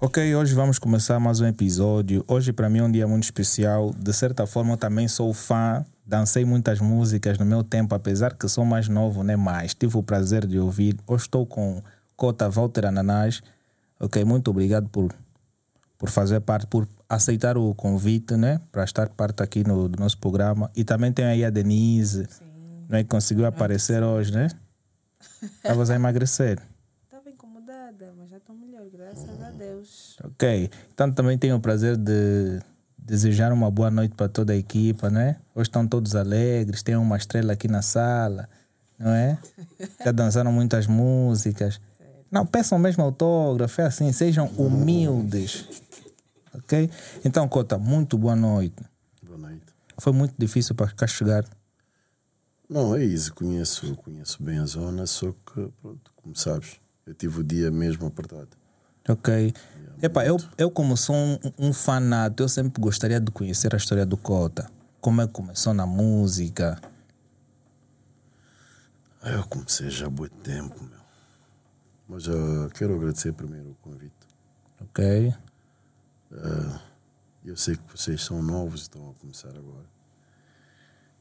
Ok, hoje vamos começar mais um episódio. Hoje para mim é um dia muito especial. De certa forma, eu também sou fã. Dancei muitas músicas no meu tempo, apesar que sou mais novo, né? Mas tive o prazer de ouvir. Hoje estou com Cota Walter Ananás. Ok, muito obrigado por, por fazer parte, por aceitar o convite, né? Para estar parte aqui no, do nosso programa. E também tem aí a Denise, Sim. Né? Que conseguiu aparecer hoje, né? Estavas a emagrecer. Estava incomodada, mas já estou melhor, graças a Deus. Ok. Então também tenho o prazer de desejar uma boa noite para toda a equipa, né? Hoje estão todos alegres, tem uma estrela aqui na sala, não é? Já dançaram muitas músicas. Não, peçam mesmo autógrafo, é assim, sejam humildes. Ok? Então, Cota, muito boa noite. Boa noite. Foi muito difícil para cá chegar. Não, é isso. Conheço, conheço bem a zona, só que, pronto, como sabes, eu tive o dia mesmo apertado. Ok. Epa, eu, eu como sou um, um fanato, eu sempre gostaria de conhecer a história do Cota. Como é que começou na música. Ah, Eu comecei já há muito tempo, meu. Mas ah, quero agradecer primeiro o convite. Ok? Ah, eu sei que vocês são novos e estão a começar agora.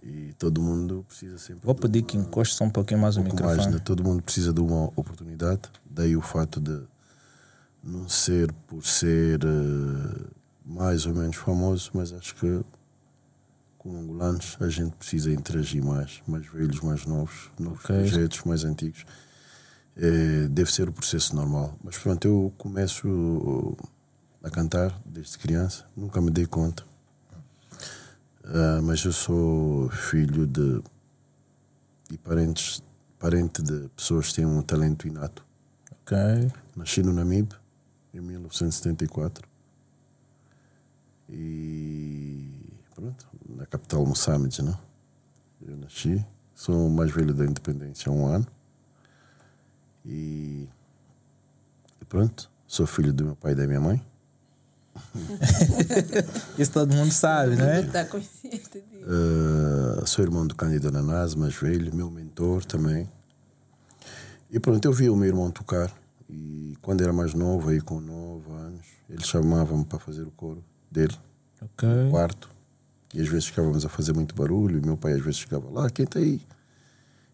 E todo mundo precisa sempre. Vou pedir uma- que encoste só um pouquinho mais o pouco microfone. mais, né? Todo mundo precisa de uma oportunidade. Daí o fato de não ser por ser eh, mais ou menos famoso, mas acho que como angolanos a gente precisa interagir mais, mais velhos, mais novos, novos Ok. projetos, mais antigos. Eh, deve ser o processo normal. Mas pronto, eu começo a cantar desde criança, nunca me dei conta. Ah, mas eu sou filho de e parentes, parente de pessoas que têm um talento inato. Ok. Nasci no Namibe em 1974 e pronto, na capital Moçambique, né? Eu nasci, sou o mais velho da independência há um ano e, e pronto, sou filho do meu pai e da minha mãe. Isso todo mundo sabe, Todo né? mundo está consciente disso. Uh, sou irmão do Cândido Ananás, mais velho, meu mentor também. E pronto, eu vi o meu irmão tocar. E quando era mais novo, aí com 9 anos, ele chamava-me para fazer o coro dele, Ok. no quarto. E às vezes ficávamos a fazer muito barulho. E meu pai às vezes ficava lá, quem está aí?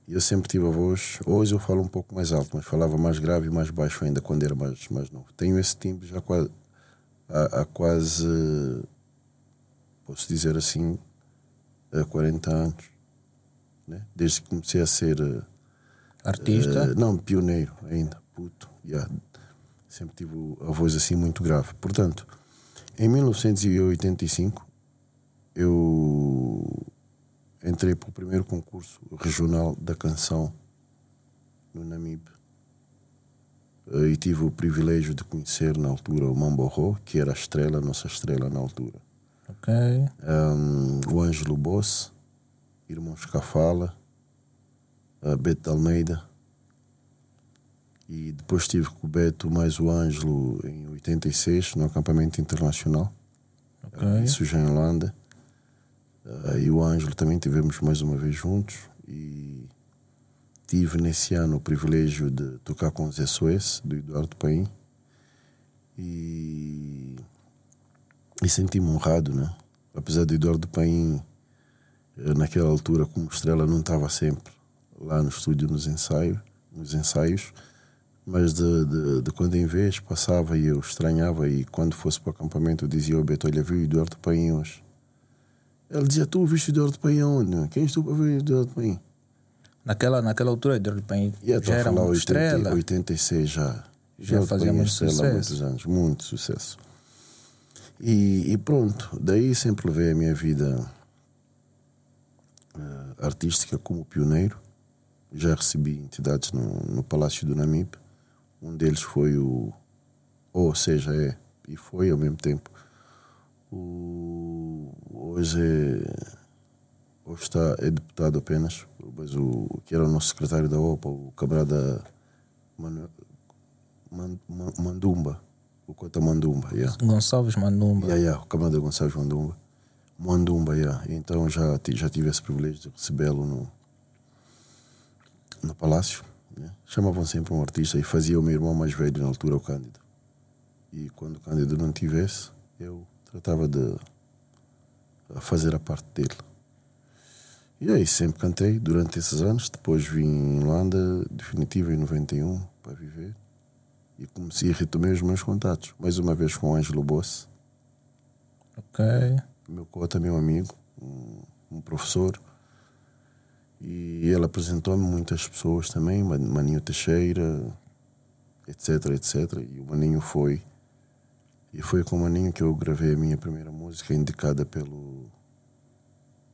E eu sempre tive a voz. Hoje eu falo um pouco mais alto, mas falava mais grave e mais baixo ainda quando era mais, mais novo. Tenho esse timbre já quase, há, há quase, posso dizer assim, há 40 anos. Né? Desde que comecei a ser. eh, Artista. eh, não, pioneiro ainda, puto. yeah. Sempre tive a voz assim muito grave. Portanto, em 1985, eu entrei para o primeiro concurso regional da canção no Namibe. Eh, E tive o privilégio de conhecer na altura o Mamborro, que era a estrela, a nossa estrela na altura. Ok. Um, o Ângelo Boss, Irmãos Cafala, a Beto de Almeida. E depois estive com o Beto mais o Ângelo em 86, no acampamento internacional. Ok. Isso já em Holanda. E o Ângelo também tivemos mais uma vez juntos. E tive nesse ano o privilégio de tocar com os SOS, do Eduardo Paim. E, e senti-me honrado, né? Apesar do Eduardo Paim, eh, naquela altura, como estrela, não estava sempre lá no estúdio nos ensaios, nos ensaios mas de, de, de quando em vez passava e eu estranhava e quando fosse para o acampamento eu dizia ao Beto, olha, viu o Eduardo Paim hoje. Ele dizia, tu viste o Eduardo Paim onde? Quem és tu para ver o Eduardo Paim? Naquela, naquela altura, Eduardo Paim E já era uma 80, estrela. 86 já. Já muito estrela há sucesso. muitos anos, muito sucesso. E, e pronto, daí sempre levei a minha vida eh, artística como pioneiro. Já recebi entidades no, no Palácio do Namibe. Um deles foi o. Ou seja, é. E foi ao mesmo tempo. O, hoje é. Hoje está, é deputado apenas, mas o que era o nosso secretário da OPA, o camarada Manu, Man, Man- Mandumba, o Cota Mandumba, yeah. Gonçalves Manumba. Yeah, yeah, o camarada Gonçalves Mandumba. Mandumba, yeah. Então já, já tive esse privilégio de recebê-lo no, no Palácio. Né? Chamavam sempre um artista e fazia o meu irmão mais velho na altura, o Cândido. E quando o Cândido não tivesse, eu tratava de fazer a parte dele. E aí sempre cantei durante esses anos. Depois vim em Holanda, definitivo em 91, para viver. E comecei a retomar os meus contatos. Mais uma vez com o Ângelo Bosse. Ok. Meu cota, meu amigo, um, um professor. E ele apresentou-me muitas pessoas também, Maninho Teixeira, etc, etc. E o Maninho foi. E foi com o Maninho que eu gravei a minha primeira música, indicada pelo,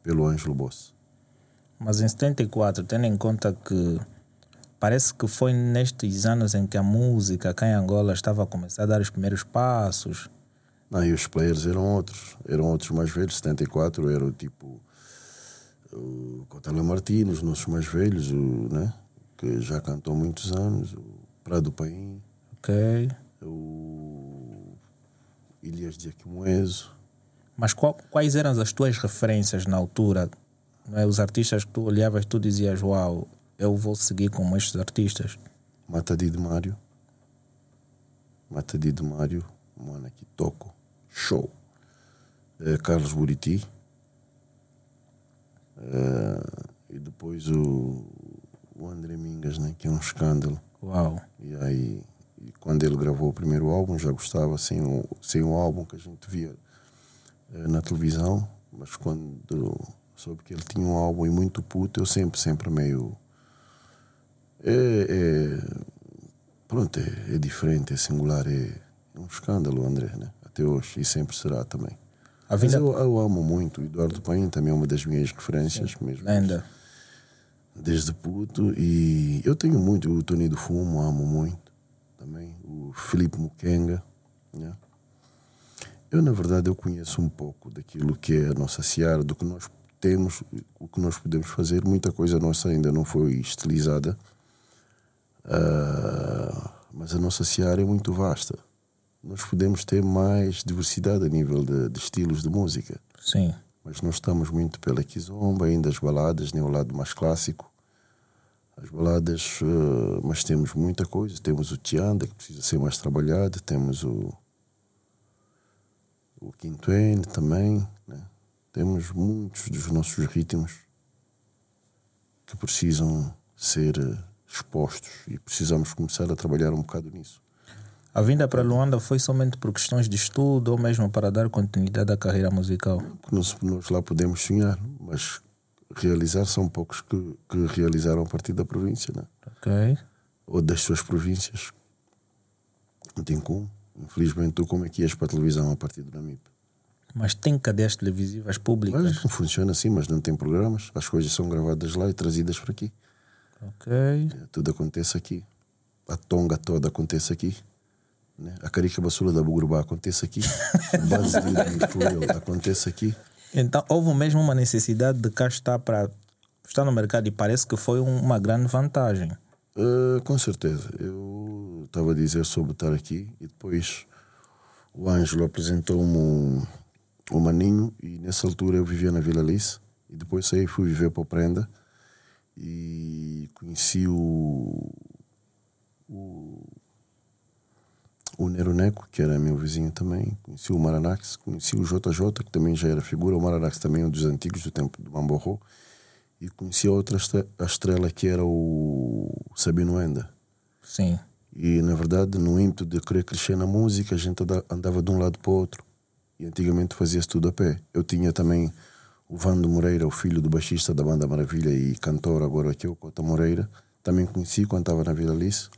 pelo Ângelo Boss. Mas em 74, tendo em conta que parece que foi nestes anos em que a música cá em Angola estava a começar a dar os primeiros passos. Não, e os players eram outros, eram outros mais velhos. 74 era o tipo o Cotela Martins, os nossos mais velhos, o, né? que já cantou muitos anos, o Prado Paim, ok. o Ilhas de Aquimoeso. Mas qual, quais eram as tuas referências na altura? É? Os artistas que tu olhavas, tu dizias, uau, eu vou seguir como estes artistas. Mata de Mário. Mata de Mário, mano, aqui toco. Show. É, Carlos Buriti. Uh, e depois o, o André Mingas, né, que é um escândalo. Uau! E aí, e quando ele gravou o primeiro álbum, já gostava sem o, sem o álbum que a gente via uh, na televisão, mas quando soube que ele tinha um álbum e muito puto, eu sempre, sempre meio. É, é pronto, é, é, diferente, é singular, é, é um escândalo, André, né? até hoje, e sempre será também. A vida... Mas eu, eu amo muito. O Eduardo Paim também é uma das minhas referências Sim. mesmo. Lenda. Desde puto. E eu tenho muito. O Tony do Fumo, amo muito. Também. O Felipe Mukenga. Né? Eu, na verdade, eu conheço um pouco daquilo que é a nossa seara, do que nós temos, o que nós podemos fazer. Muita coisa nossa ainda não foi estilizada. Uh, mas a nossa seara é muito vasta nós podemos ter mais diversidade a nível de, de estilos de música. Sim. Mas nós estamos muito pela kizomba, ainda as baladas, nem o lado mais clássico. As baladas, uh, mas temos muita coisa. Temos o tianda, que precisa ser mais trabalhado. Temos o, o quintuene também. Né? Temos muitos dos nossos ritmos que precisam ser eh, expostos e precisamos começar a trabalhar um bocado nisso. A vinda para Luanda foi somente por questões de estudo ou mesmo para dar continuidade à carreira musical? Nós, nós lá podemos sonhar, mas realizar são poucos que, que realizaram a partir da província, né? Ok. Ou das suas províncias. Não tem como. Infelizmente, tu como é que ias para a televisão a partir do NAMIP? Mas tem cadeias televisivas públicas? Mas não funciona assim, mas não tem programas. As coisas são gravadas lá e trazidas para aqui. Ok. É, tudo acontece aqui. A tonga toda acontece aqui. Né? A carica basura da Bugurubá acontece aqui. o base de Florio acontece aqui. Então houve mesmo uma necessidade de cá estar para estar no mercado e parece que foi uma grande vantagem. Uh, com certeza. Eu estava a dizer sobre estar aqui e depois o Ângelo apresentou-me um, um maninho e nessa altura eu vivia na Vila Alice e depois saí fui viver para o Prenda e conheci o, o o Neroneco, que era meu vizinho também, conheci o Maranax, conheci o JJ, que também já era figura, o Maranax também é um dos antigos do tempo do Mamborro, e conheci a outra a estrela que era o Sabino Enda. Sim. E na verdade, no ímpeto de querer crescer na música, a gente andava de um lado para o outro. Antigamente fazia-se tudo a pé. Eu tinha também o Vando Moreira, o filho do baixista da Banda Maravilha e cantor agora aqui, o Cota Moreira. Também conheci quando estava na Vila Alice.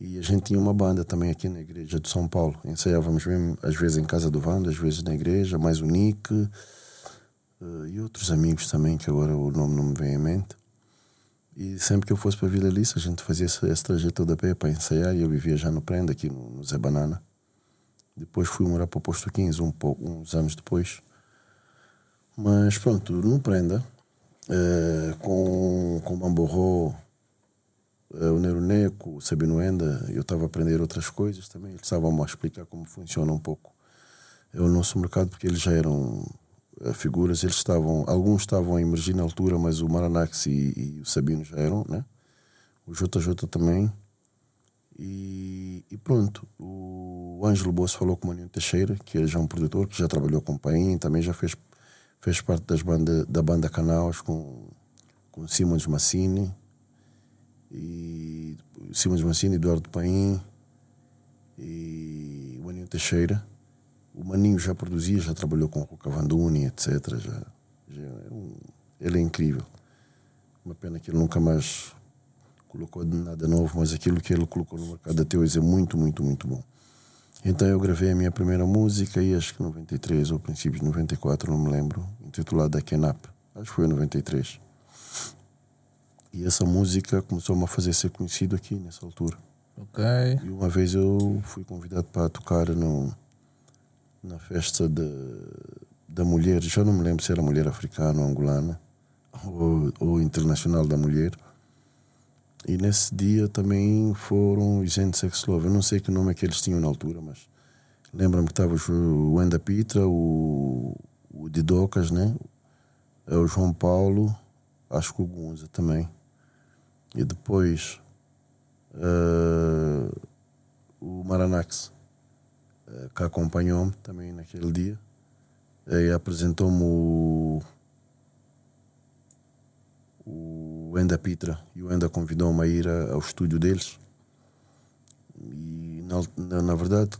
E a gente tinha uma banda também aqui na igreja de São Paulo. Ensaiávamos mesmo, às vezes em casa do Vando, às vezes na igreja, mais o Nick uh, e outros amigos também, que agora o nome não me vem em mente. E sempre que eu fosse para a Vila Alice, a gente fazia esse, esse trajeto toda a pé para ensaiar e eu vivia já no Prenda, aqui no, no Zé Banana. Depois fui morar para o Posto 15, um pouco, uns anos depois. Mas pronto, no Prenda, uh, com, com Bamborro eh, o Neroneco, o Sabino Enda, eu estava a aprender outras coisas também. Eles estavam a explicar como funciona um pouco é o nosso mercado, porque eles já eram eh, figuras. Eles estavam, alguns estavam a emergir na altura, mas o Maranax e, e o Sabino já eram, né? O JJ também. E, e pronto, o Ângelo Bosso falou com o Maninho Teixeira, que já é um produtor, que já trabalhou com o Paim, também já fez, fez parte das banda, da banda Canaus com, com Simons Massini, e Simões Mancini, Eduardo Paim e o Maninho Teixeira. O Maninho já produzia, já trabalhou com o Cavanduni, etc. Já, já é ele é incrível. Uma pena que ele nunca mais colocou nada novo, mas aquilo que ele colocou no mercado até hoje é muito, muito, muito bom. Então eu gravei a minha primeira música, e acho que 93 ou princípios de 94, não me lembro, intitulada Kenap. Acho que foi em 93. E essa música começou-me a fazer ser conhecido aqui nessa altura. Ok. E uma vez eu fui convidado para tocar no, na festa de, da mulher, já não me lembro se era mulher africana ou angolana, ou, ou internacional da mulher. E nesse dia também foram Gente Sex Love. Eu não sei que nome é que eles tinham na altura, mas lembro-me que estava o Wenda Pitra, o, o Didocas, né? É o João Paulo, acho que o Gunza também. E depois uh, o Maranax, uh, que acompanhou-me também naquele dia, e apresentou-me o, o Enda Pitra e o Enda convidou-me a ir a, ao estúdio deles. E na, na, verdade,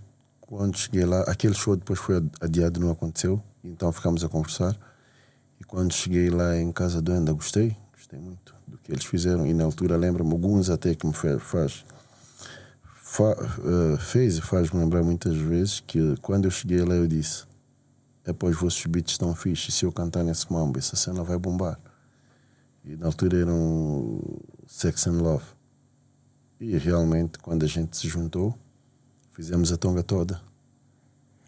quando cheguei lá, aquele show depois foi adiado, não aconteceu, então ficámos a conversar. E quando cheguei lá em casa do Enda, gostei, gostei muito do que eles fizeram. E na altura lembro-me, alguns até que me faz, fa, uh, fez e faz-me lembrar muitas vezes que quando eu cheguei lá eu disse: é pois vossos beats estão fixos, se eu cantar nesse mambo, essa cena vai bombar. E na altura eram Sex and Love. E realmente, quando a gente se juntou, fizemos a tonga toda.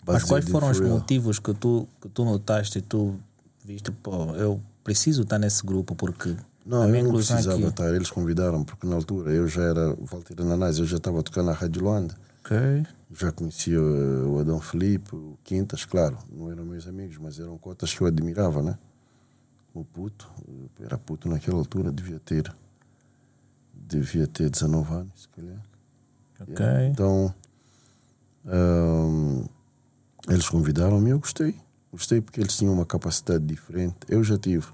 Mas quais foram os motivos que tu, que tu notaste e tu viste, pô, eu preciso estar nesse grupo porque não, eu não precisava aqui. estar, eles convidaram, porque na altura eu já era Valteiro Nanás, eu já estava a tocar na Rádio Luanda. Já conhecia o Adão Felipe, o Quintas, claro, não eram meus amigos, mas eram cotas que eu admirava, né? O puto, era puto naquela altura, devia ter, devia ter 19 anos, se calhar. Ok. Então, um, eles convidaram-me e eu gostei. Gostei porque eles tinham uma capacidade diferente. Eu já tive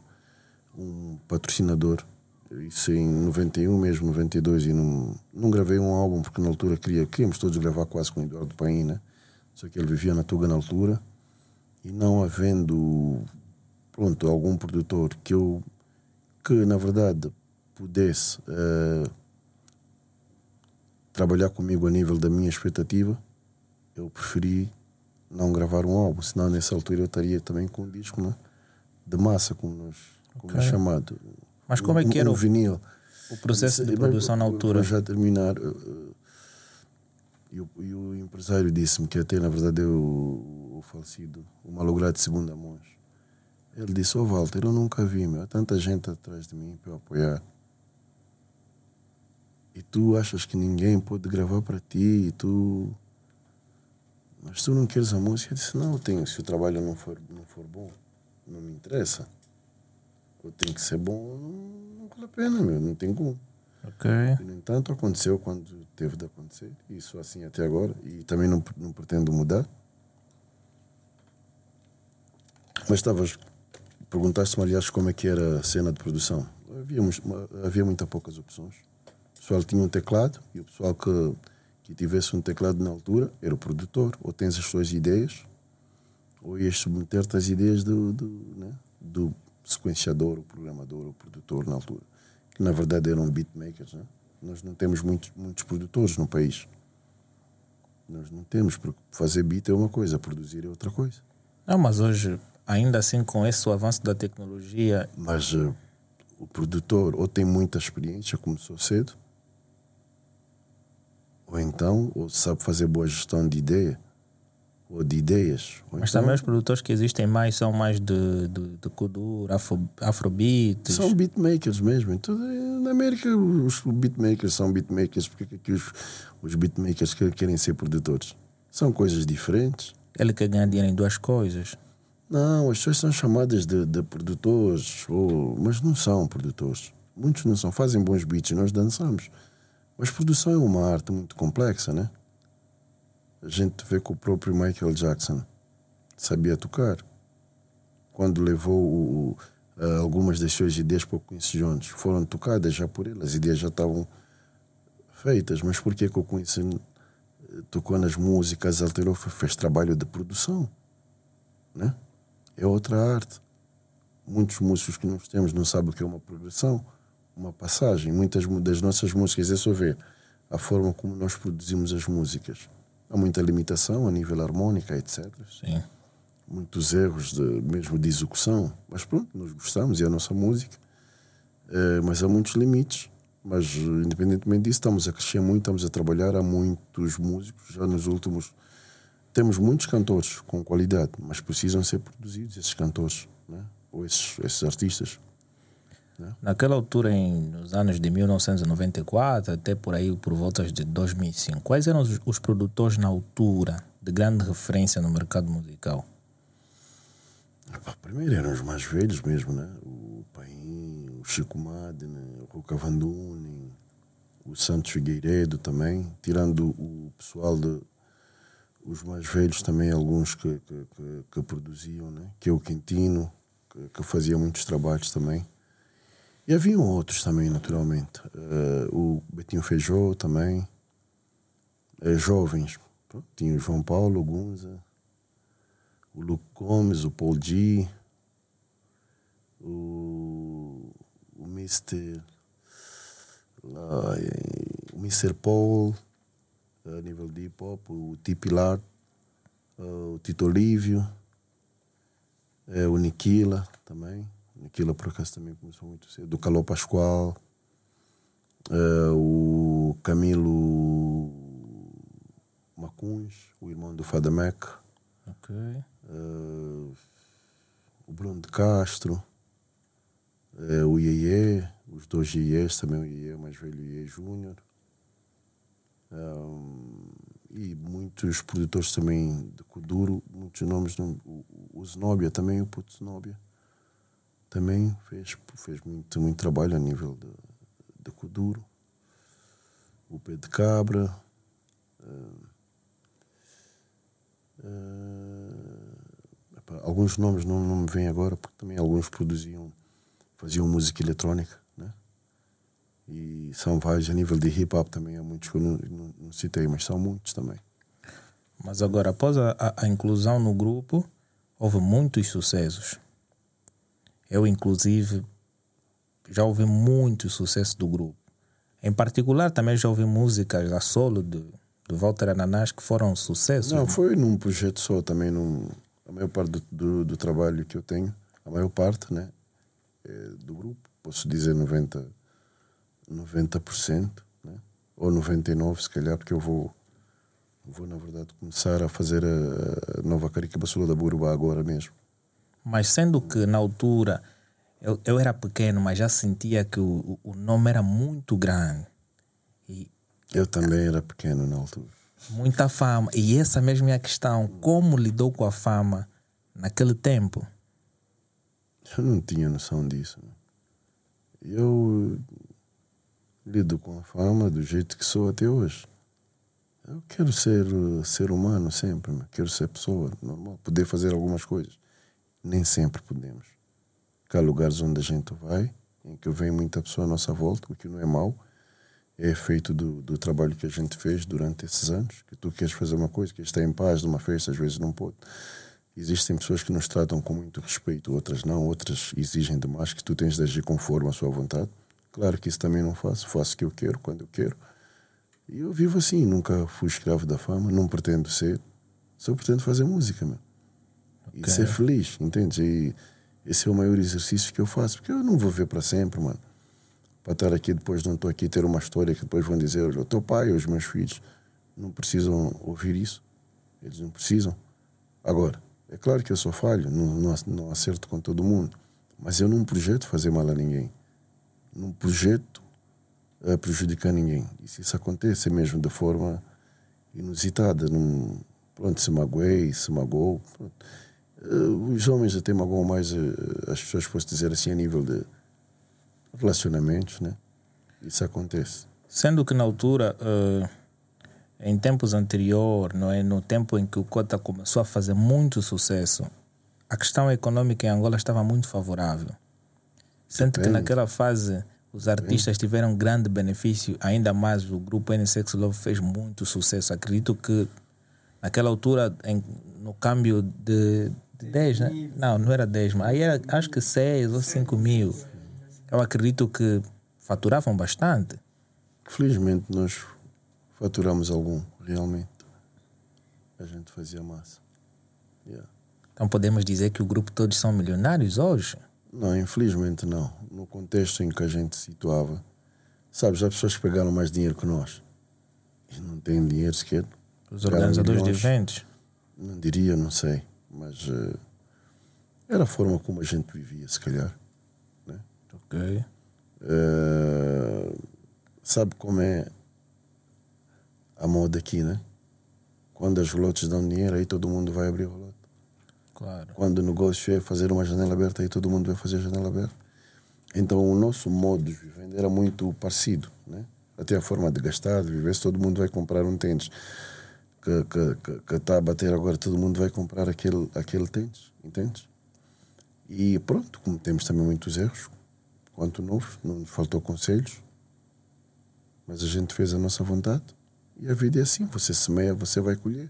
um patrocinador. Isso em 91, mesmo 92, e não, não gravei um álbum porque na altura queria, queríamos todos gravar quase com o Eduardo Paim, né? Só que ele vivia na Tuga na altura e não havendo, pronto, algum produtor que eu, que na verdade pudesse uh, trabalhar comigo a nível da minha expectativa, eu preferi não gravar um álbum, senão nessa altura eu estaria também com um disco né? de massa, como nós como okay. é chamado. Mas como é que era um, vinil. o processo de produção na altura? já terminar. Uh, e, o, e o empresário disse-me que até na verdade é o, o falecido, o malogrado de segunda mão. Ele disse: Ô oh, Walter, eu nunca vi, meu, há tanta gente atrás de mim para eu apoiar. E tu achas que ninguém pode gravar para ti e tu. Mas tu não queres a música? Eu disse: Não, eu tenho. Se o trabalho não for, não for bom, não me interessa tem que ser bom, não, não vale a pena, meu, não tem como. Ok. E, no entanto, aconteceu quando teve de acontecer, isso assim até agora, e também não, não pretendo mudar. Mas estavas, perguntaste-me, aliás, como é que era a cena de produção. Havia, havia muito poucas opções. O pessoal tinha um teclado, e o pessoal que, que tivesse um teclado na altura era o produtor, ou tens as suas ideias, ou ias submeter-te às ideias do, do, né, do sequenciador, o programador, o produtor na altura, que na verdade eram beatmakers. Né? Nós não temos muitos, muitos produtores no país. Nós não temos, porque fazer beat é uma coisa, produzir é outra coisa. Não, mas hoje, ainda assim, com esse avanço da tecnologia. Mas uh, o produtor ou tem muita experiência, começou cedo, ou então ou sabe fazer boa gestão de ideia ou de ideias. Ou Mas então, também os produtores que existem mais são mais de, de, de Kuduro, afro, Afrobeats. São beatmakers mesmo. Então, na América, os beatmakers são beatmakers. Porque é que os, os beatmakers querem ser produtores? São coisas diferentes. Ele quer ganhar dinheiro em duas coisas. Não, as pessoas são chamadas de, de produtores, ou, mas não são produtores. Muitos não são, fazem bons beats e nós dançamos. Mas produção é uma arte muito complexa, né? A gente vê que o próprio Michael Jackson sabia tocar. Quando levou o, o, algumas das suas ideias para o Quincy Jones, foram tocadas já por ele, as ideias já estavam feitas. Mas por que, que o Quincy tocou nas músicas, alterou, fez trabalho de produção? Né? É outra arte. Muitos músicos que nós temos não sabem o que é uma progressão, uma passagem. Muitas das nossas músicas é só ver a forma como nós produzimos as músicas há muita limitação a nível harmônica, etc. Sim. Muitos erros de, mesmo de execução, mas pronto, nós gostamos e é a nossa música. É, mas há muitos limites. Mas independentemente disso, estamos a crescer muito, estamos a trabalhar. Há muitos músicos já nos últimos. Temos muitos cantores com qualidade, mas precisam ser produzidos esses cantores, né? ou esses, esses artistas. Né? Naquela altura, em, nos anos de 1994, até por aí, por voltas de 2005, quais eram os, os produtores na altura de grande referência no mercado musical? Primeiro eram os mais velhos mesmo, né? O Paim, o Chico Madne, o Ruca Vanduni, o Santos Figueiredo também, tirando o pessoal de os mais velhos também, alguns que, que, que, que produziam, né? que é o Quintino, que, que fazia muitos trabalhos também. E haviam outros também, naturalmente. Uh, o Betinho Feijó também. Uh, jovens. Tinha o João Paulo Gunza, o Luke Gomes, o Paul G, o, o Mr. Lá, o Mr. Paul, a nível de hip hop, o Tipilar, uh, o Tito Olívio, uh, o Niquila também. Aquilo por acaso também começou muito cedo. Do Caló Pascoal, uh, o Camilo Macuns, o irmão do Fadamec. Ok. Uh, o Bruno de Castro, uh, o Iê, os dois Iês, também o Iê mais velho Iê Júnior. Um, e muitos produtores também de Kuduro, muitos nomes, o, o Znobia também, o Puto Znobia também fez, fez muito, muito trabalho a nível de, de Kuduro, o de cabra. Uh, uh, alguns nomes não, não me vêm agora, porque também alguns produziam, faziam música eletrónica? E são vários, a nível de hip hop também há muitos que eu não, não, não citei, mas são muitos também. Mas agora, após a, a, a inclusão no grupo, houve muitos sucessos eu, inclusive, já ouvi muito sucesso do grupo. Em particular, também já ouvi músicas a solo de, de Walter Ananás que foram sucessos. Não, foi num projeto só também. Num, a maior parte do, do, do trabalho que eu tenho, a maior parte né, é do grupo, posso dizer 90%, 90% né, ou 99% se calhar, porque eu vou, vou na verdade, começar a fazer a, nova Caricabaçula da Burba agora mesmo. Mas sendo que na altura eu, eu era pequeno, mas já sentia que o, o nome era muito grande. E, eu também era pequeno na altura. Muita fama. E essa mesma é a questão. Como lidou com a fama naquele tempo? Eu não tinha noção disso. Eu lido com a fama do jeito que sou até hoje. Eu quero ser ser humano sempre, quero ser pessoa normal, poder fazer algumas coisas nem sempre podemos. Há lugares onde a gente vai, em que vem muita pessoa à nossa volta, o que não é mau, é feito do, do trabalho que a gente fez durante esses anos, que tu queres fazer uma coisa, que está em paz numa festa, às vezes não pode. Existem pessoas que nos tratam com muito respeito, outras não, outras exigem demais que tu tens de agir conforme a sua vontade. Claro que isso também não faço, faço o que eu quero, quando eu quero. E eu vivo assim, nunca fui escravo da fama, não pretendo ser, só pretendo fazer música, meu okay. e ser feliz, entende? E esse é o maior exercício que eu faço, porque eu não vou ver para sempre, mano. Para estar aqui depois, não estou aqui ter uma história que depois vão dizer: o teu pai ou os meus filhos não precisam ouvir isso. Eles não precisam. Agora, é claro que eu sou falho, não, não, não acerto com todo mundo, mas eu não projeto fazer mal a ninguém. Não projeto uh, prejudicar ninguém. E se isso acontece mesmo de forma inusitada, não, pronto, se magoei, se pronto Uh, os homens até magoam mais uh, as pessoas, posso dizer assim, a nível de relacionamentos, né? Isso acontece. Sendo que na altura, uh, em tempos anteriores, não é? no tempo em que o Cota começou a fazer muito sucesso, a questão econômica em Angola estava muito favorável. Sendo que naquela fase os artistas tiveram grande benefício, ainda mais o grupo NSX Love fez muito sucesso. Acredito que naquela altura, em, no câmbio de, de 10, né? Não, não era 10, mas aí era acho que 6 ou 5 mil. Eu acredito que faturavam bastante. Felizmente nós faturamos algum, realmente. A gente fazia massa. Yeah. Então podemos dizer que o grupo todos são milionários hoje? Não, infelizmente não. No contexto em que a gente situava, sabes, as pessoas pegaram mais dinheiro que nós. E não têm dinheiro sequer. Os organizadores de eventos? Não diria, não sei. Mas uh, era a forma como a gente vivia, se calhar. Né? Ok. Uh, sabe como é a moda aqui, né? Quando as relotes dão dinheiro, aí todo mundo vai abrir o relote. Claro. Quando o negócio é fazer uma janela aberta, aí todo mundo vai fazer a janela aberta. Então o nosso modo de viver era muito parecido, né? Até a forma de gastar, de viver, se todo mundo vai comprar um tênis que está que, que, que a bater agora, todo mundo vai comprar aquele, aquele tênis, entende? E pronto, cometemos também muitos erros, quanto novos, não nos faltou conselhos, mas a gente fez a nossa vontade e a vida é assim: você semeia, você vai colher.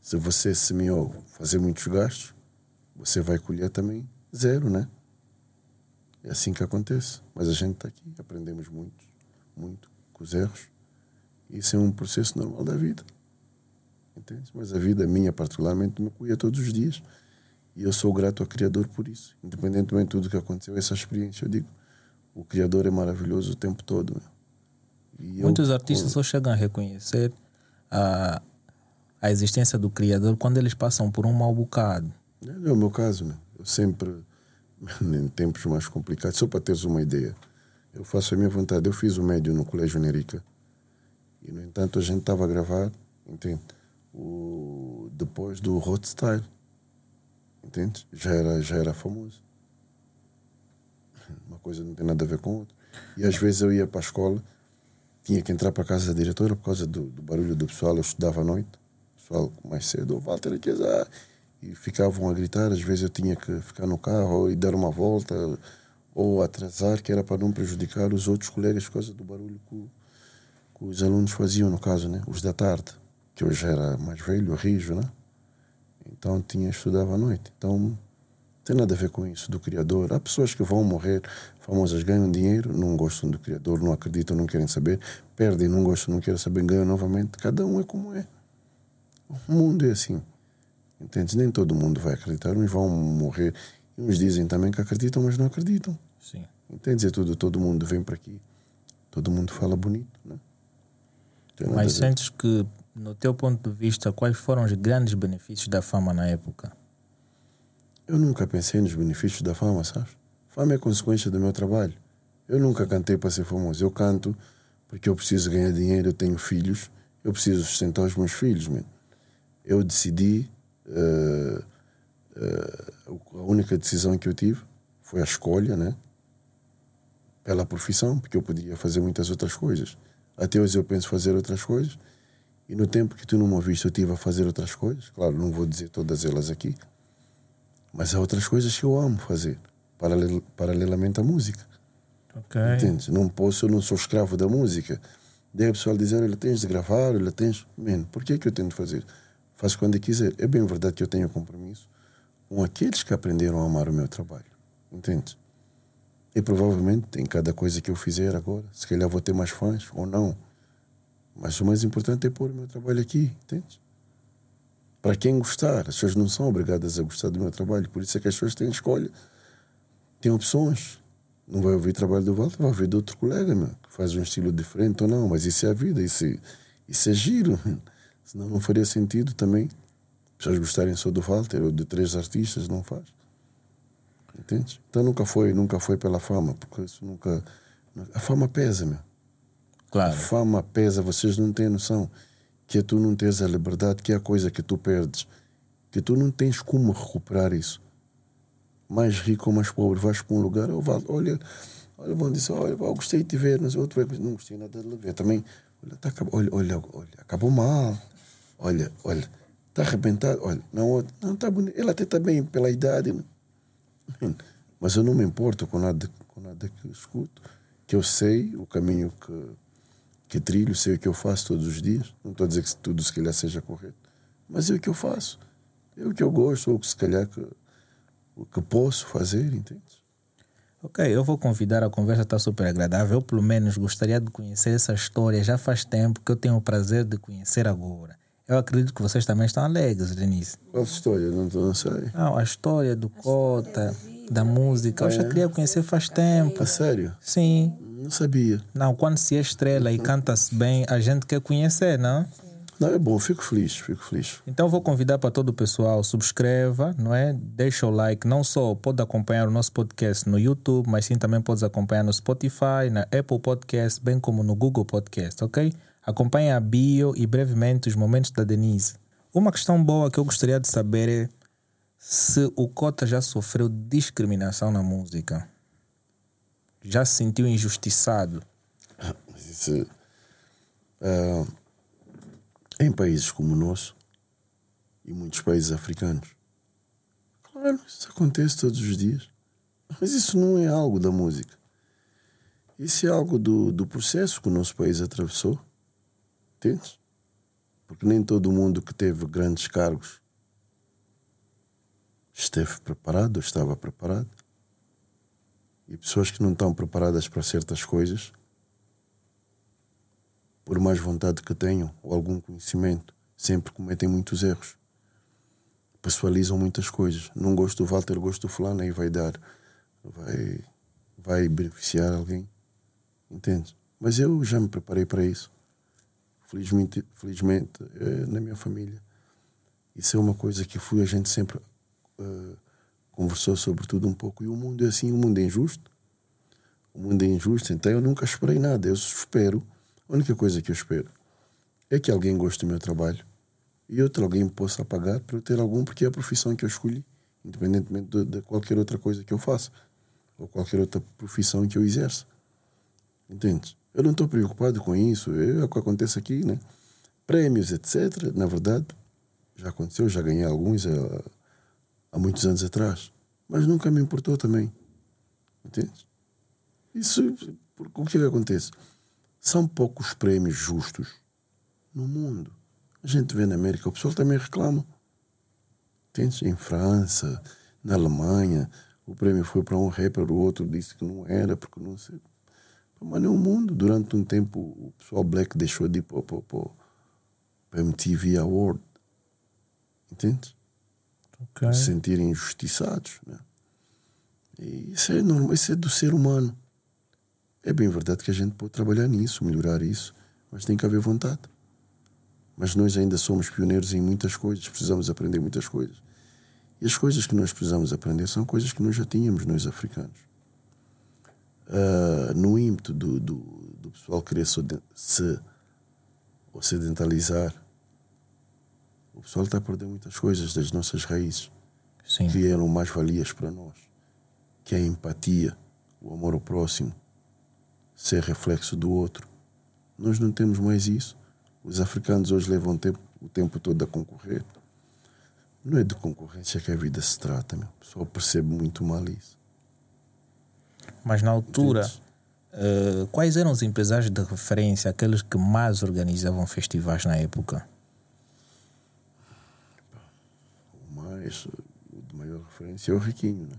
Se você semeou fazer muitos gastos, você vai colher também zero, né? É assim que acontece. Mas a gente está aqui, aprendemos muito, muito com os erros. Isso é um processo normal da vida. Entende? Mas a vida minha, particularmente, me cuida todos os dias. E eu sou grato ao Criador por isso. Independentemente de tudo que aconteceu, essa experiência, eu digo, o Criador é maravilhoso o tempo todo. Muitos eu, artistas só chegam a reconhecer a, a existência do Criador quando eles passam por um mau bocado. Não é o meu caso, meu. eu sempre, em tempos mais complicados, só para teres uma ideia, eu faço a minha vontade. Eu fiz o médio no Colégio Nerica e, no entanto, a gente estava a gravar, entende? O, depois do Hot Style, entende? Já era, já era famoso. Uma coisa não tem nada a ver com outra. E às vezes eu ia para a escola, tinha que entrar para a casa da diretora por causa do, do barulho do pessoal, eu estudava à noite pessoal mais cedo, Walter ah, e ficavam a gritar, às vezes eu tinha que ficar no carro e dar uma volta ou atrasar, que era para não prejudicar os outros colegas por causa do barulho que, que os alunos faziam, no caso, né? os da tarde, que hoje era mais velho, rijo, né? Então tinha estudava à noite. Então tem nada a ver com isso, do Criador. Há pessoas que vão morrer famosas, ganham dinheiro, não gostam do Criador, não acreditam, não querem saber, perdem, não gostam, não querem saber, ganham novamente. Cada um é como é. O mundo é assim. Entende? Nem todo mundo vai acreditar. Uns vão morrer. Uns dizem também que acreditam, mas não acreditam. Sim. Entende? É tudo. Todo mundo vem para aqui. Todo mundo fala bonito. Né? Mas sentes que, no teu ponto de vista, quais foram os grandes benefícios da fama na época? Eu nunca pensei nos benefícios da fama, sabes? Fama é consequência do meu trabalho. Eu nunca cantei para ser famoso. Eu canto porque eu preciso ganhar dinheiro, eu tenho filhos, eu preciso sustentar os meus filhos, mano eu decidi. Uh, uh, a única decisão que eu tive foi a escolha, né? Pela profissão, porque eu podia fazer muitas outras coisas. Até hoje eu penso fazer outras coisas. E no tempo que tu não me ouviste, eu tive a fazer outras coisas. Claro, não vou dizer todas elas aqui. Mas há outras coisas que eu amo fazer, paralel, paralelamente à música. Ok. Entende? Não posso, eu não sou escravo da música. Daí o pessoal dizer, olha, tens de gravar, olha, tens... Man, por que é que eu tenho de fazer? Faço quando quiser. É bem verdade que eu tenho compromisso com aqueles que aprenderam a amar o meu trabalho. Entende? E provavelmente em cada coisa que eu fizer agora, se calhar vou ter mais fãs ou não. Mas o mais importante é pôr o meu trabalho aqui, entende? Para quem gostar, as pessoas não são obrigadas a gostar do meu trabalho, por isso é que as pessoas têm escolha, têm opções. Não vai ouvir trabalho do Walter, vai ouvir de outro colega, meu, que faz um estilo diferente ou não, mas isso é a vida, isso isso é giro. Senão não faria sentido também pessoas gostarem só do Walter ou de três artistas, não faz. Entende? Então nunca foi, nunca foi pela fama, porque isso nunca. A fama pesa, meu. Claro. A fama pesa, vocês não têm noção que é tu não tens a liberdade, que é a coisa que tu perdes. que tu não tens como recuperar isso. Mais rico ou mais pobre, vais para um lugar, olha, olha, vão dizer, olha, eu gostei de te ver, mas outro não gostei nada de lhe ver. Também, olha, tá, olha, olha, olha, acabou mal. Olha, olha, está arrebentado. Olha, não, não está bonito. Ele até está bem pela idade. Né? Mas eu não me importo com nada, com nada que escuto, que eu sei o caminho que, que trilho, sei o que eu faço todos os dias. Não estou a dizer que tudo se calhar seja correto, mas é o que eu faço. É o que eu gosto, ou que se calhar que, o que posso fazer, entende? Ok, eu vou convidar, a conversa está super agradável. Eu, pelo menos, gostaria de conhecer essa história. Já faz tempo que eu tenho o prazer de conhecer agora. Eu acredito que vocês também estão alegres, Denise. Qual história? Não, não sei. Não, a história do Cota, da música. Eu já queria conhecer faz tempo. A sério? Sim. Não sabia. Não, quando se é estrela e canta-se bem, a gente quer conhecer, não? Não, é bom, fico feliz, fico feliz. Então vou convidar para todo o pessoal, subscreva, não é? Deixa o like, não só pode acompanhar o nosso podcast no YouTube, mas sim também pode acompanhar no Spotify, na Apple Podcast, bem como no Google Podcast, ok? Acompanhe a bio e brevemente os momentos da Denise. Uma questão boa que eu gostaria de saber é se o Cota já sofreu discriminação na música. Já se sentiu injustiçado? Isso, uh, em países como o nosso e muitos países africanos, claro, isso acontece todos os dias. Mas isso não é algo da música. Isso é algo do, do processo que o nosso país atravessou Entendes? Porque nem todo mundo que teve grandes cargos esteve preparado ou estava preparado. E pessoas que não estão preparadas para certas coisas, por mais vontade que tenham ou algum conhecimento, sempre cometem muitos erros. Pessoalizam muitas coisas. Não gosto do Walter, gosto do fulano, aí vai dar, vai, vai beneficiar alguém. Entende? Mas eu já me preparei para isso felizmente, felizmente eh, na minha família. Isso é uma coisa que fui, a gente sempre uh, conversou sobre tudo um pouco. E o mundo é assim, o mundo é injusto. O mundo é injusto, então eu nunca esperei nada. Eu espero, a única coisa que eu espero é que alguém goste do meu trabalho e outro alguém possa pagar para eu ter algum, porque é a profissão que eu escolhi, independentemente de, de qualquer outra coisa que eu faça ou qualquer outra profissão que eu exerça. Entende? Eu não estou preocupado com isso. É o que acontece aqui, né? Prêmios, etc. Na verdade, já aconteceu, já ganhei alguns há, há muitos anos atrás. Mas nunca me importou também. Entende? Isso, o que, é que acontece? São poucos prêmios justos no mundo. A gente vê na América, o pessoal também reclama. Entende? Em França, na Alemanha, o prêmio foi para um rapper, o outro disse que não era, porque não sei. Mas no mundo, durante um tempo, o pessoal black deixou de ir para, para, para MTV Award. Entende? Okay. Se sentirem injustiçados. Né? E isso é normal, isso é do ser humano. É bem verdade que a gente pode trabalhar nisso, melhorar isso, mas tem que haver vontade. Mas nós ainda somos pioneiros em muitas coisas, precisamos aprender muitas coisas. E as coisas que nós precisamos aprender são coisas que nós já tínhamos, nós africanos uh, no ímpeto do, do, do pessoal querer se ocidentalizar, o pessoal está a perder muitas coisas das nossas raízes Sim. que eram mais valias para nós, que é a empatia, o amor ao próximo, ser reflexo do outro. Nós não temos mais isso. Os africanos hoje levam tempo, o tempo todo a concorrer. Não é de concorrência que a vida se trata, meu. O pessoal percebe muito mal isso. Mas na altura, uh, quais eram os empresários de referência, aqueles que mais organizavam festivais na época? O mais, o de maior referência é o Riquinho, né?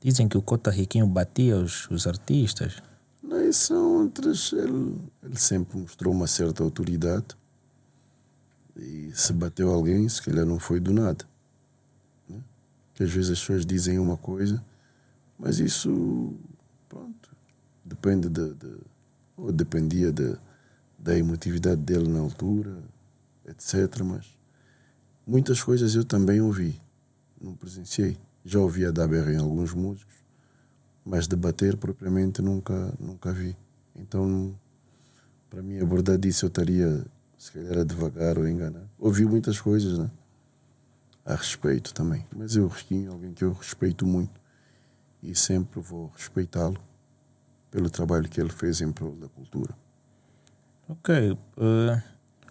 Dizem que o Cota Riquinho batia os, os artistas. Não, isso são outras. Ele, ele sempre mostrou uma certa autoridade. E se bateu alguém, se calhar não foi do nada. Né? Que às vezes as pessoas dizem uma coisa mas isso, pronto, depende de, de ou dependia de, da emotividade dele na altura, etc. Mas muitas coisas eu também ouvi, não presenciei. Já ouvi a dar berra em alguns músicos, mas debater propriamente nunca, nunca vi. Então, para mim, abordar disso eu estaria, se calhar, a devagar ou enganar. Ouvi muitas coisas, né? a respeito também. Mas eu, Riquinho, é alguém que eu respeito muito e sempre vou respeitá-lo pelo trabalho que ele fez em prol da cultura. Ok. Uh,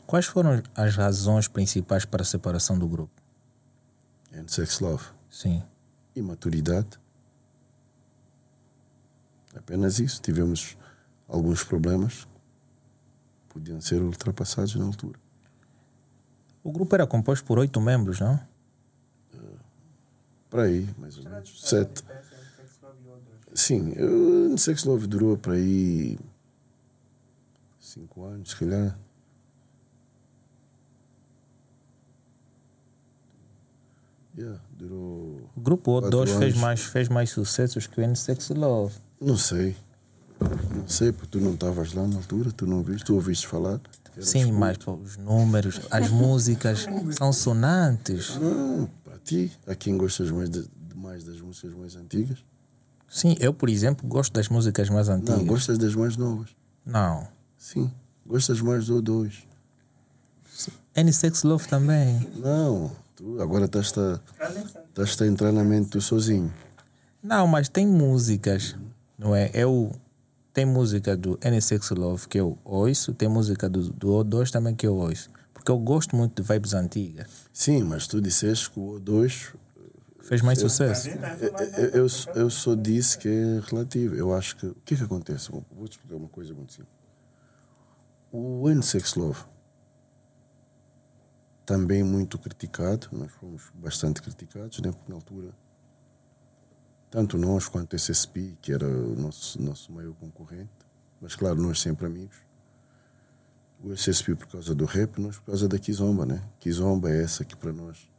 quais foram as razões principais para a separação do grupo? And Sex Love. Sim. Imaturidade. Apenas isso. Tivemos alguns problemas que podiam ser ultrapassados na altura. O grupo era composto por oito membros, não? Para aí, mais ou menos. Sete. Sim, o Sex Love durou para aí cinco anos, se calhar. Yeah, durou. O grupo Quatro O2 fez mais, fez mais sucessos que o N-Sex Love. Não sei. Não sei, porque tu não estavas lá na altura, tu não viste, tu ouviste falar. Sim, escuro. mas pô, os números, as músicas são sonantes. Não, para ti, a quem gostas mais, de, de mais das músicas mais antigas? Sim, eu, por exemplo, gosto das músicas mais antigas. Não, gostas das mais novas? Não. Sim. Gostas mais do O2? N-Sex Love também. Não, tu agora estás a, estás a entrar na mente tu sozinho. Não, mas tem músicas, não é? Eu tem música do N6 Love que eu ouço, tem música do, do O2 também que eu ouço. Porque eu gosto muito de vibes antigas. Sim, mas tu disseste que o O2 Fez mais sucesso. Eu, eu, eu, eu só disse que é relativo. Eu acho que. O que é que acontece? Vou vou te explicar uma coisa muito simples. O N6 Love também muito criticado, nós fomos bastante criticados, né? porque na altura, tanto nós quanto a SSP, que era o nosso, nosso maior concorrente, mas claro, nós sempre amigos. O SSP por causa do rap, nós por causa da Kizomba, né? Kizomba é essa que para nós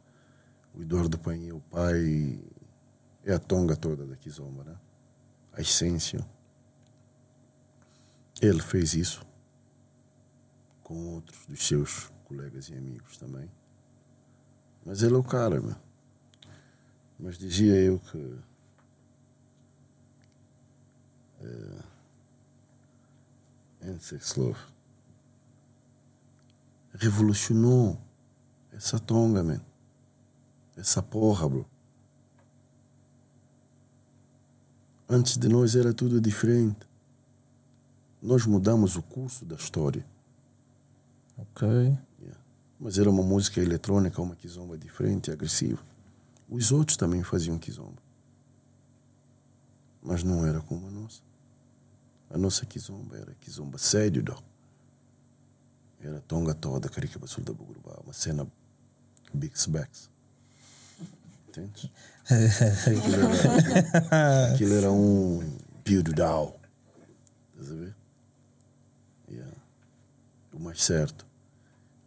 o Eduardo Painha, o pai, é a tonga toda da Kizomba, né? A essência. Ele fez isso com outros dos seus colegas e amigos também. Mas ele é o cara, meu. Mas dizia eu que é, N6 Love revolucionou essa tonga, man. Essa porra, bro. Antes de nós era tudo diferente. Nós mudamos o curso da história. Ok. Mas era uma música eletrônica, uma kizomba diferente, agressiva. Os outros também faziam kizomba. Mas não era como a nossa. A nossa kizomba era kizomba sério, dó. Era tonga toda, carica basul da Bugurubá. Uma cena Bix Backs. Entende? Aquilo era, aquilo era um Biududal. Estás a ver? Yeah. O mais certo.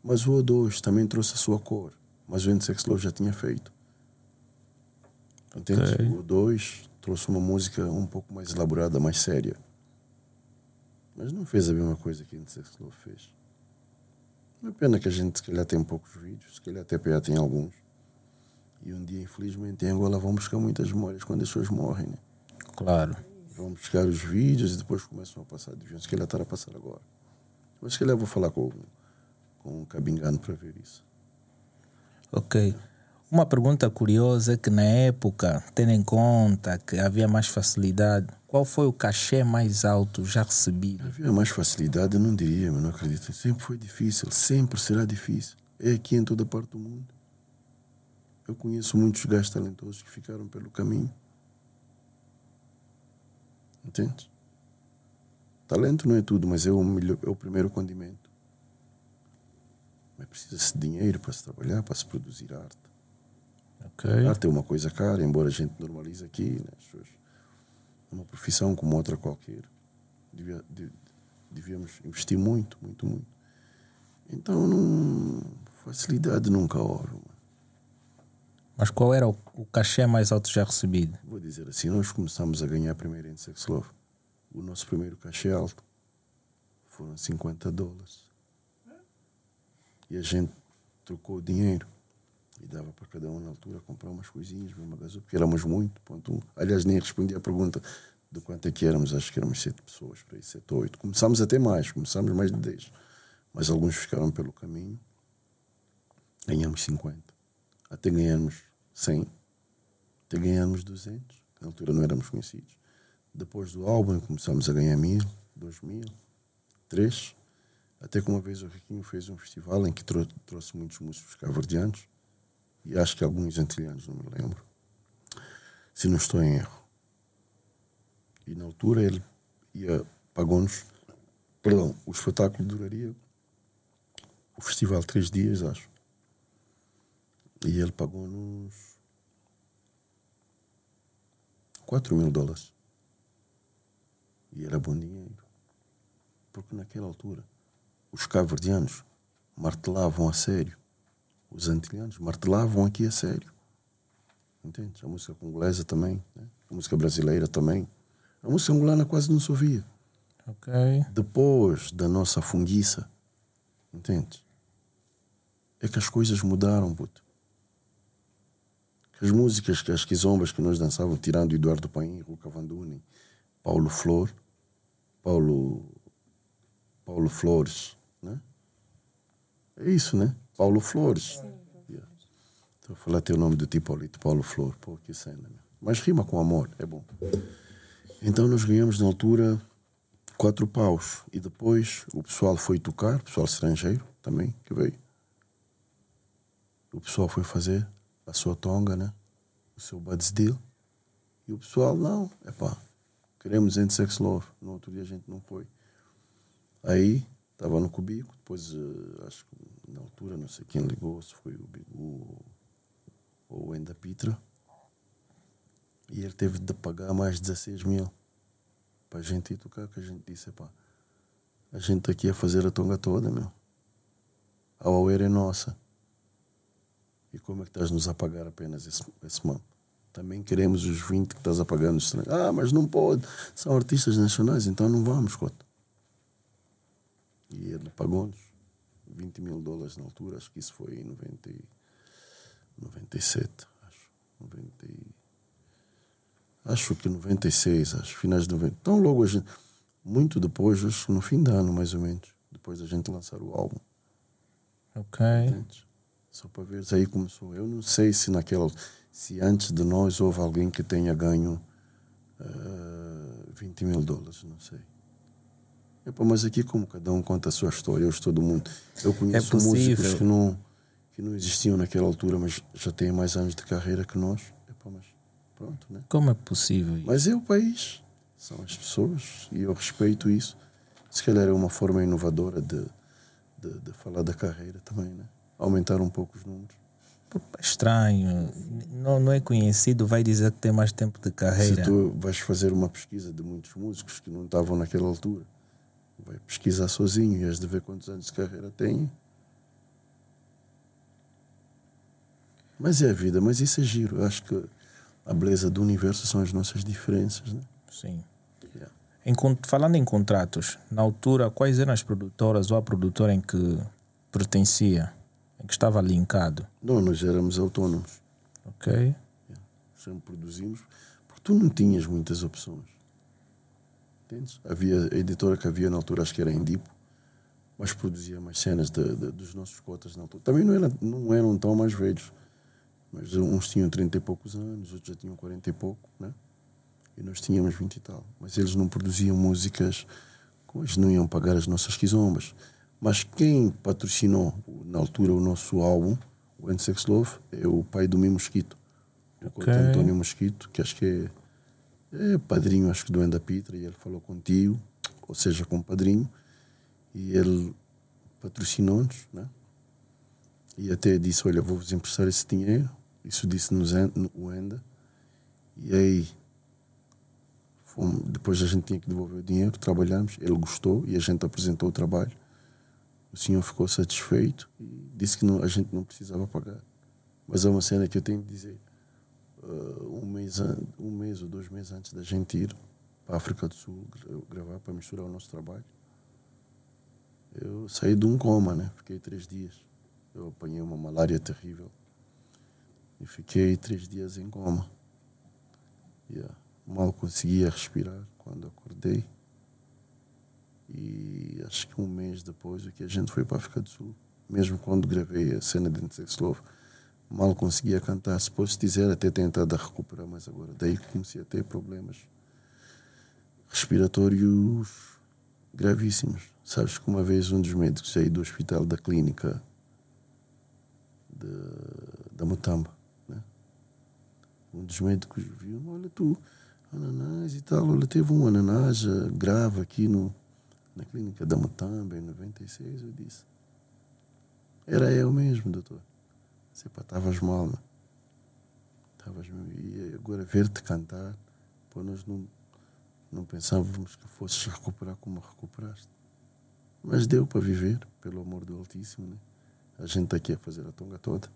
Mas o O2 também trouxe a sua cor. Mas o N-Sex Love já tinha feito. Entende? Ok. O O2 trouxe uma música um pouco mais elaborada, mais séria. Mas não fez a mesma coisa que o N-Sex Love fez. Uma pena que a gente, se calhar, tem poucos vídeos, se calhar até PA tem alguns. E um dia, infelizmente, em Angola vão buscar muitas memórias quando as pessoas morrem. Né? Claro. Vão buscar os vídeos e depois começam a passar. Deviam se calhar estar a passar agora. Mas se calhar vou falar com, com o Cabingano para ver isso. Ok. Uma pergunta curiosa é que na época, tendo em conta que havia mais facilidade, qual foi o cachê mais alto já recebido? Havia mais facilidade, eu não diria, mas não acredito. Sempre foi difícil, sempre será difícil. É aqui em toda parte do mundo. Eu conheço muitos gajos talentosos que ficaram pelo caminho. Entende? Talento não é tudo, mas é o, melhor, é o primeiro condimento. Mas precisa-se de dinheiro para se trabalhar, para se produzir arte. Ok. Arte é uma coisa cara, embora a gente normalize aqui, né? pessoas- É uma profissão como outra qualquer. Devia- de- devíamos investir muito, muito, muito. Então, não, facilidade nunca houve. Mas qual era o, o cachê mais alto já recebido? Vou dizer assim, nós começamos a ganhar primeiro em Sex Love. O nosso primeiro cachê alto foram 50 dólares. E a gente trocou dinheiro e dava para cada um na altura comprar umas coisinhas, uma gasolina, porque éramos muito. Ponto um. Aliás, nem respondi à pergunta de quanto é que éramos. Acho que éramos sete pessoas, para aí, sete ou oito. Começámos até mais, começámos mais de 10. Mas alguns ficaram pelo caminho. Ganhamos 50. até ganharmos 100, até ganharmos 200, que na altura não éramos conhecidos. Depois do álbum começamos a ganhar mil, dois mil, três, até que uma vez o Riquinho fez um festival em que trou trouxe muitos músicos cabo-verdianos e acho que alguns antilhanos, não me lembro, se não estou em erro. E na altura ele ia, pagou-nos, perdão, o espetáculo duraria o festival três dias, acho. E ele pagou-nos 4 mil dólares. E era bom dinheiro. Porque naquela altura os cabo-verdianos martelavam a sério. Os antilhanos martelavam aqui a sério. Entende? A música congolesa também, né? a música brasileira também. A música angolana quase não se ouvia. Ok. Depois da nossa funguiça, entende? É que as coisas mudaram, puto. Que as músicas, que as quizombas que nós dançávamos, tirando Eduardo Paim, Ruca Vanduni, Paulo Flor, Paulo, Paulo Flores? É isso, né? Paulo Flores. Yeah. Estou a falar teu nome do tipo Paulito, Paulo Flor. Pô, que cena, né? Mas rima com amor, é bom. Então nós ganhamos na altura quatro paus. E depois o pessoal foi tocar, o pessoal estrangeiro também, que veio. O pessoal foi fazer a sua tonga, né? O seu Buds Deal. E o pessoal, não, é pá, queremos End Sex Love. No outro dia a gente não foi. Aí, estava no cubico, depois, uh, acho que na altura, não sei quem ligou, se foi o Bigu ou o Enda Pitra. E ele teve de pagar mais 16 mil para a gente ir tocar, que a gente disse, pá, a gente aqui a fazer a tonga toda, meu. A Auer é nossa. E como é que estás-nos a pagar apenas esse, esse mano? Também queremos os 20 que estás a pagar nos Ah, mas não pode. São artistas nacionais, então não vamos, Cota. E ele pagou-nos 20 mil dólares na altura, acho que isso foi em 90, 97, acho. 90, acho que 96, acho, finais de 90. Então logo a gente, muito depois, acho no fim de ano mais ou menos, depois da gente lançar o álbum. Ok. Entende? Só para ver aí começou. Eu não sei se naquela. Se antes de nós houve alguém que tenha ganho uh, 20 mil dólares, não sei. Epa, mas aqui, como cada um conta a sua história, eu estou todo mundo. Eu conheço É músicos que não, que não existiam naquela altura, mas já têm mais anos de carreira que nós. Epa, mas pronto, né? Como é possível isso? Mas é o país, são as pessoas, e eu respeito isso. Se calhar é uma forma inovadora de, de, de falar da carreira também, né? Aumentar um pouco os números. É Estranho. Não, não é conhecido, vai dizer que tem mais tempo de Se carreira. tu vais fazer uma pesquisa de muitos músicos que não estavam naquela altura, vai pesquisar sozinho e has de ver quantos anos de carreira têm. Mas é a vida, mas isso é giro. Eu acho que a beleza do universo são as nossas diferenças, né? Sim. Yeah. Em falando em contratos, na altura, quais eram as produtoras ou a produtora em que pertencia, em que estava linkado? Não, nós éramos autônomos. Ok? sempre produzimos, porque tu não tinhas muitas opções. Havia a editora que havia na altura, acho que era Indipo, mas produzia mais cenas de, de- dos nossos cotas na altura. Também não, era, não eram tão mais velhos, mas uns tinham 30 e poucos anos, outros já tinham 40 e pouco, né? E nós tínhamos 20 e tal. Mas eles não produziam músicas, eles não iam pagar as nossas quizombas. Mas quem patrocinou na altura o nosso álbum, o End Sex Love, é o pai do Mi Mosquito. O Ok. Couto Antônio Mosquito, que acho que é, é padrinho, acho que do Enda Pitra, e ele falou com o tio, ou seja, com o padrinho, e ele patrocinou-nos, né? E até disse: Olha, vou-vos emprestar esse dinheiro. Isso disse-nos en- no o Enda. E aí, fomos- depois a gente tinha que devolver o dinheiro, trabalhamos, ele gostou e a gente apresentou o trabalho. O senhor ficou satisfeito e disse que não, a gente não precisava pagar. Mas é uma cena que eu tenho que dizer. Uh, um, mês, um mês ou dois meses antes da gente ir para a África do Sul gra- gravar para misturar o nosso trabalho, eu saí de um coma, né? Fiquei três dias. Eu apanhei uma malária terrível e fiquei três dias em coma. Yeah. Mal conseguia respirar quando acordei. E acho que um mês depois o que a gente foi para a África do Sul. Mesmo quando gravei a cena de Sex Love, mal conseguia cantar. Se posso dizer, até tentado recuperar, mas agora daí comecei a ter problemas respiratórios gravíssimos. Sabes que uma vez um dos médicos saiu do hospital da clínica de, da Mutamba, né? um dos médicos viu, olha tu, ananás e tal, olha, teve um ananás eh, grave aqui no, na clínica da Mutamba em 96, eu disse. Era eu mesmo, doutor. Você pá, estavas mal? Estavas E agora ver-te cantar, pô, nós não, não pensávamos que fosses recuperar como recuperaste. Mas deu para viver, pelo amor do Altíssimo, né? A gente está aqui a fazer a tonga toda.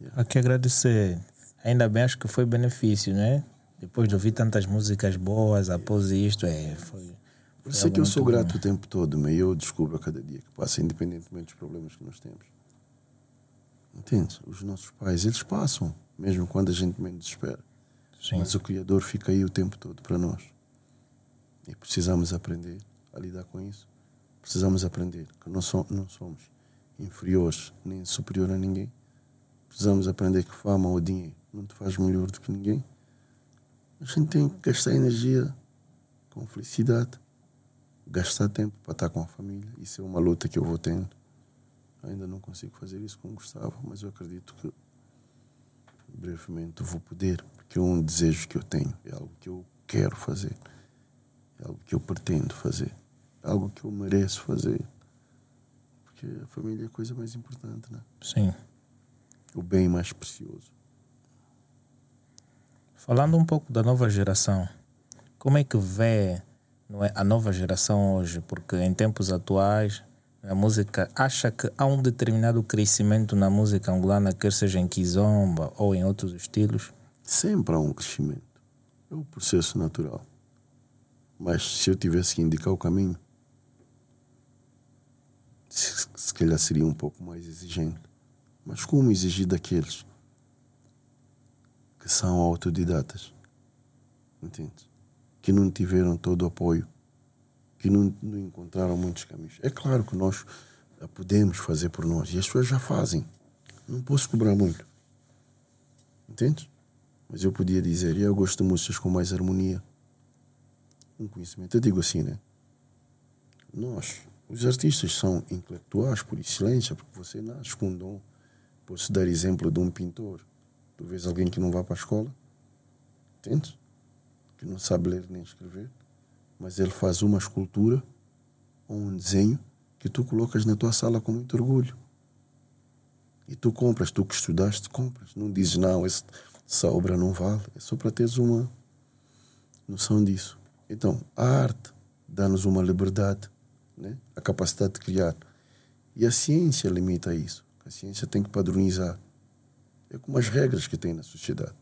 Yeah. Aqui agradecer. Ainda bem, acho que foi benefício, né? Depois de ouvir tantas músicas boas após isto, é, foi. Por isso é que eu sou grato bom. o tempo todo, mas eu descubro a cada dia que passa, independentemente dos problemas que nós temos. Entende? Os nossos pais, eles passam, mesmo quando a gente menos espera. Sim. Mas o Criador fica aí o tempo todo para nós. E precisamos aprender a lidar com isso. Precisamos aprender que não, so, não somos inferiores nem superior a ninguém. Precisamos aprender que fama ou dinheiro não te faz melhor do que ninguém. A gente tem que gastar energia com felicidade, gastar tempo para estar com a família. Isso é uma luta que eu vou tendo. Ainda não consigo fazer isso como gostava, mas eu acredito que brevemente vou poder, porque é um desejo que eu tenho, é algo que eu quero fazer, é algo que eu pretendo fazer, é algo que eu mereço fazer. Porque a família é a coisa mais importante, né? Sim. O bem mais precioso. Falando um pouco da nova geração, como é que vê não é, a nova geração hoje? Porque em tempos atuais a música acha que há um determinado crescimento na música angolana, quer seja em kizomba ou em outros estilos? Sempre há um crescimento. É um processo natural. Mas se eu tivesse que indicar o caminho, se, se calhar seria um pouco mais exigente. Mas como exigir daqueles que são autodidatas? Entende? Que não tiveram todo o apoio que não, não encontraram muitos caminhos. É claro que nós podemos fazer por nós e as pessoas já fazem. Não posso cobrar muito. Entende? Mas eu podia dizer, eu gosto de músicas com mais harmonia. Um conhecimento. Eu digo assim, né? Nós, os artistas, são intelectuais por excelência, porque você nasce com um dom. Posso dar exemplo de um pintor. Tu vês alguém que não vai para a escola, entende? Que não sabe ler nem escrever mas ele faz uma escultura ou um desenho que tu colocas na tua sala com muito orgulho. E tu compras, tu que estudaste, compras. Não dizes, não, essa obra não vale. É só para teres uma noção disso. Então, a arte dá-nos uma liberdade, né? a capacidade de criar. E a ciência limita isso. A ciência tem que padronizar. É como as regras que tem na sociedade.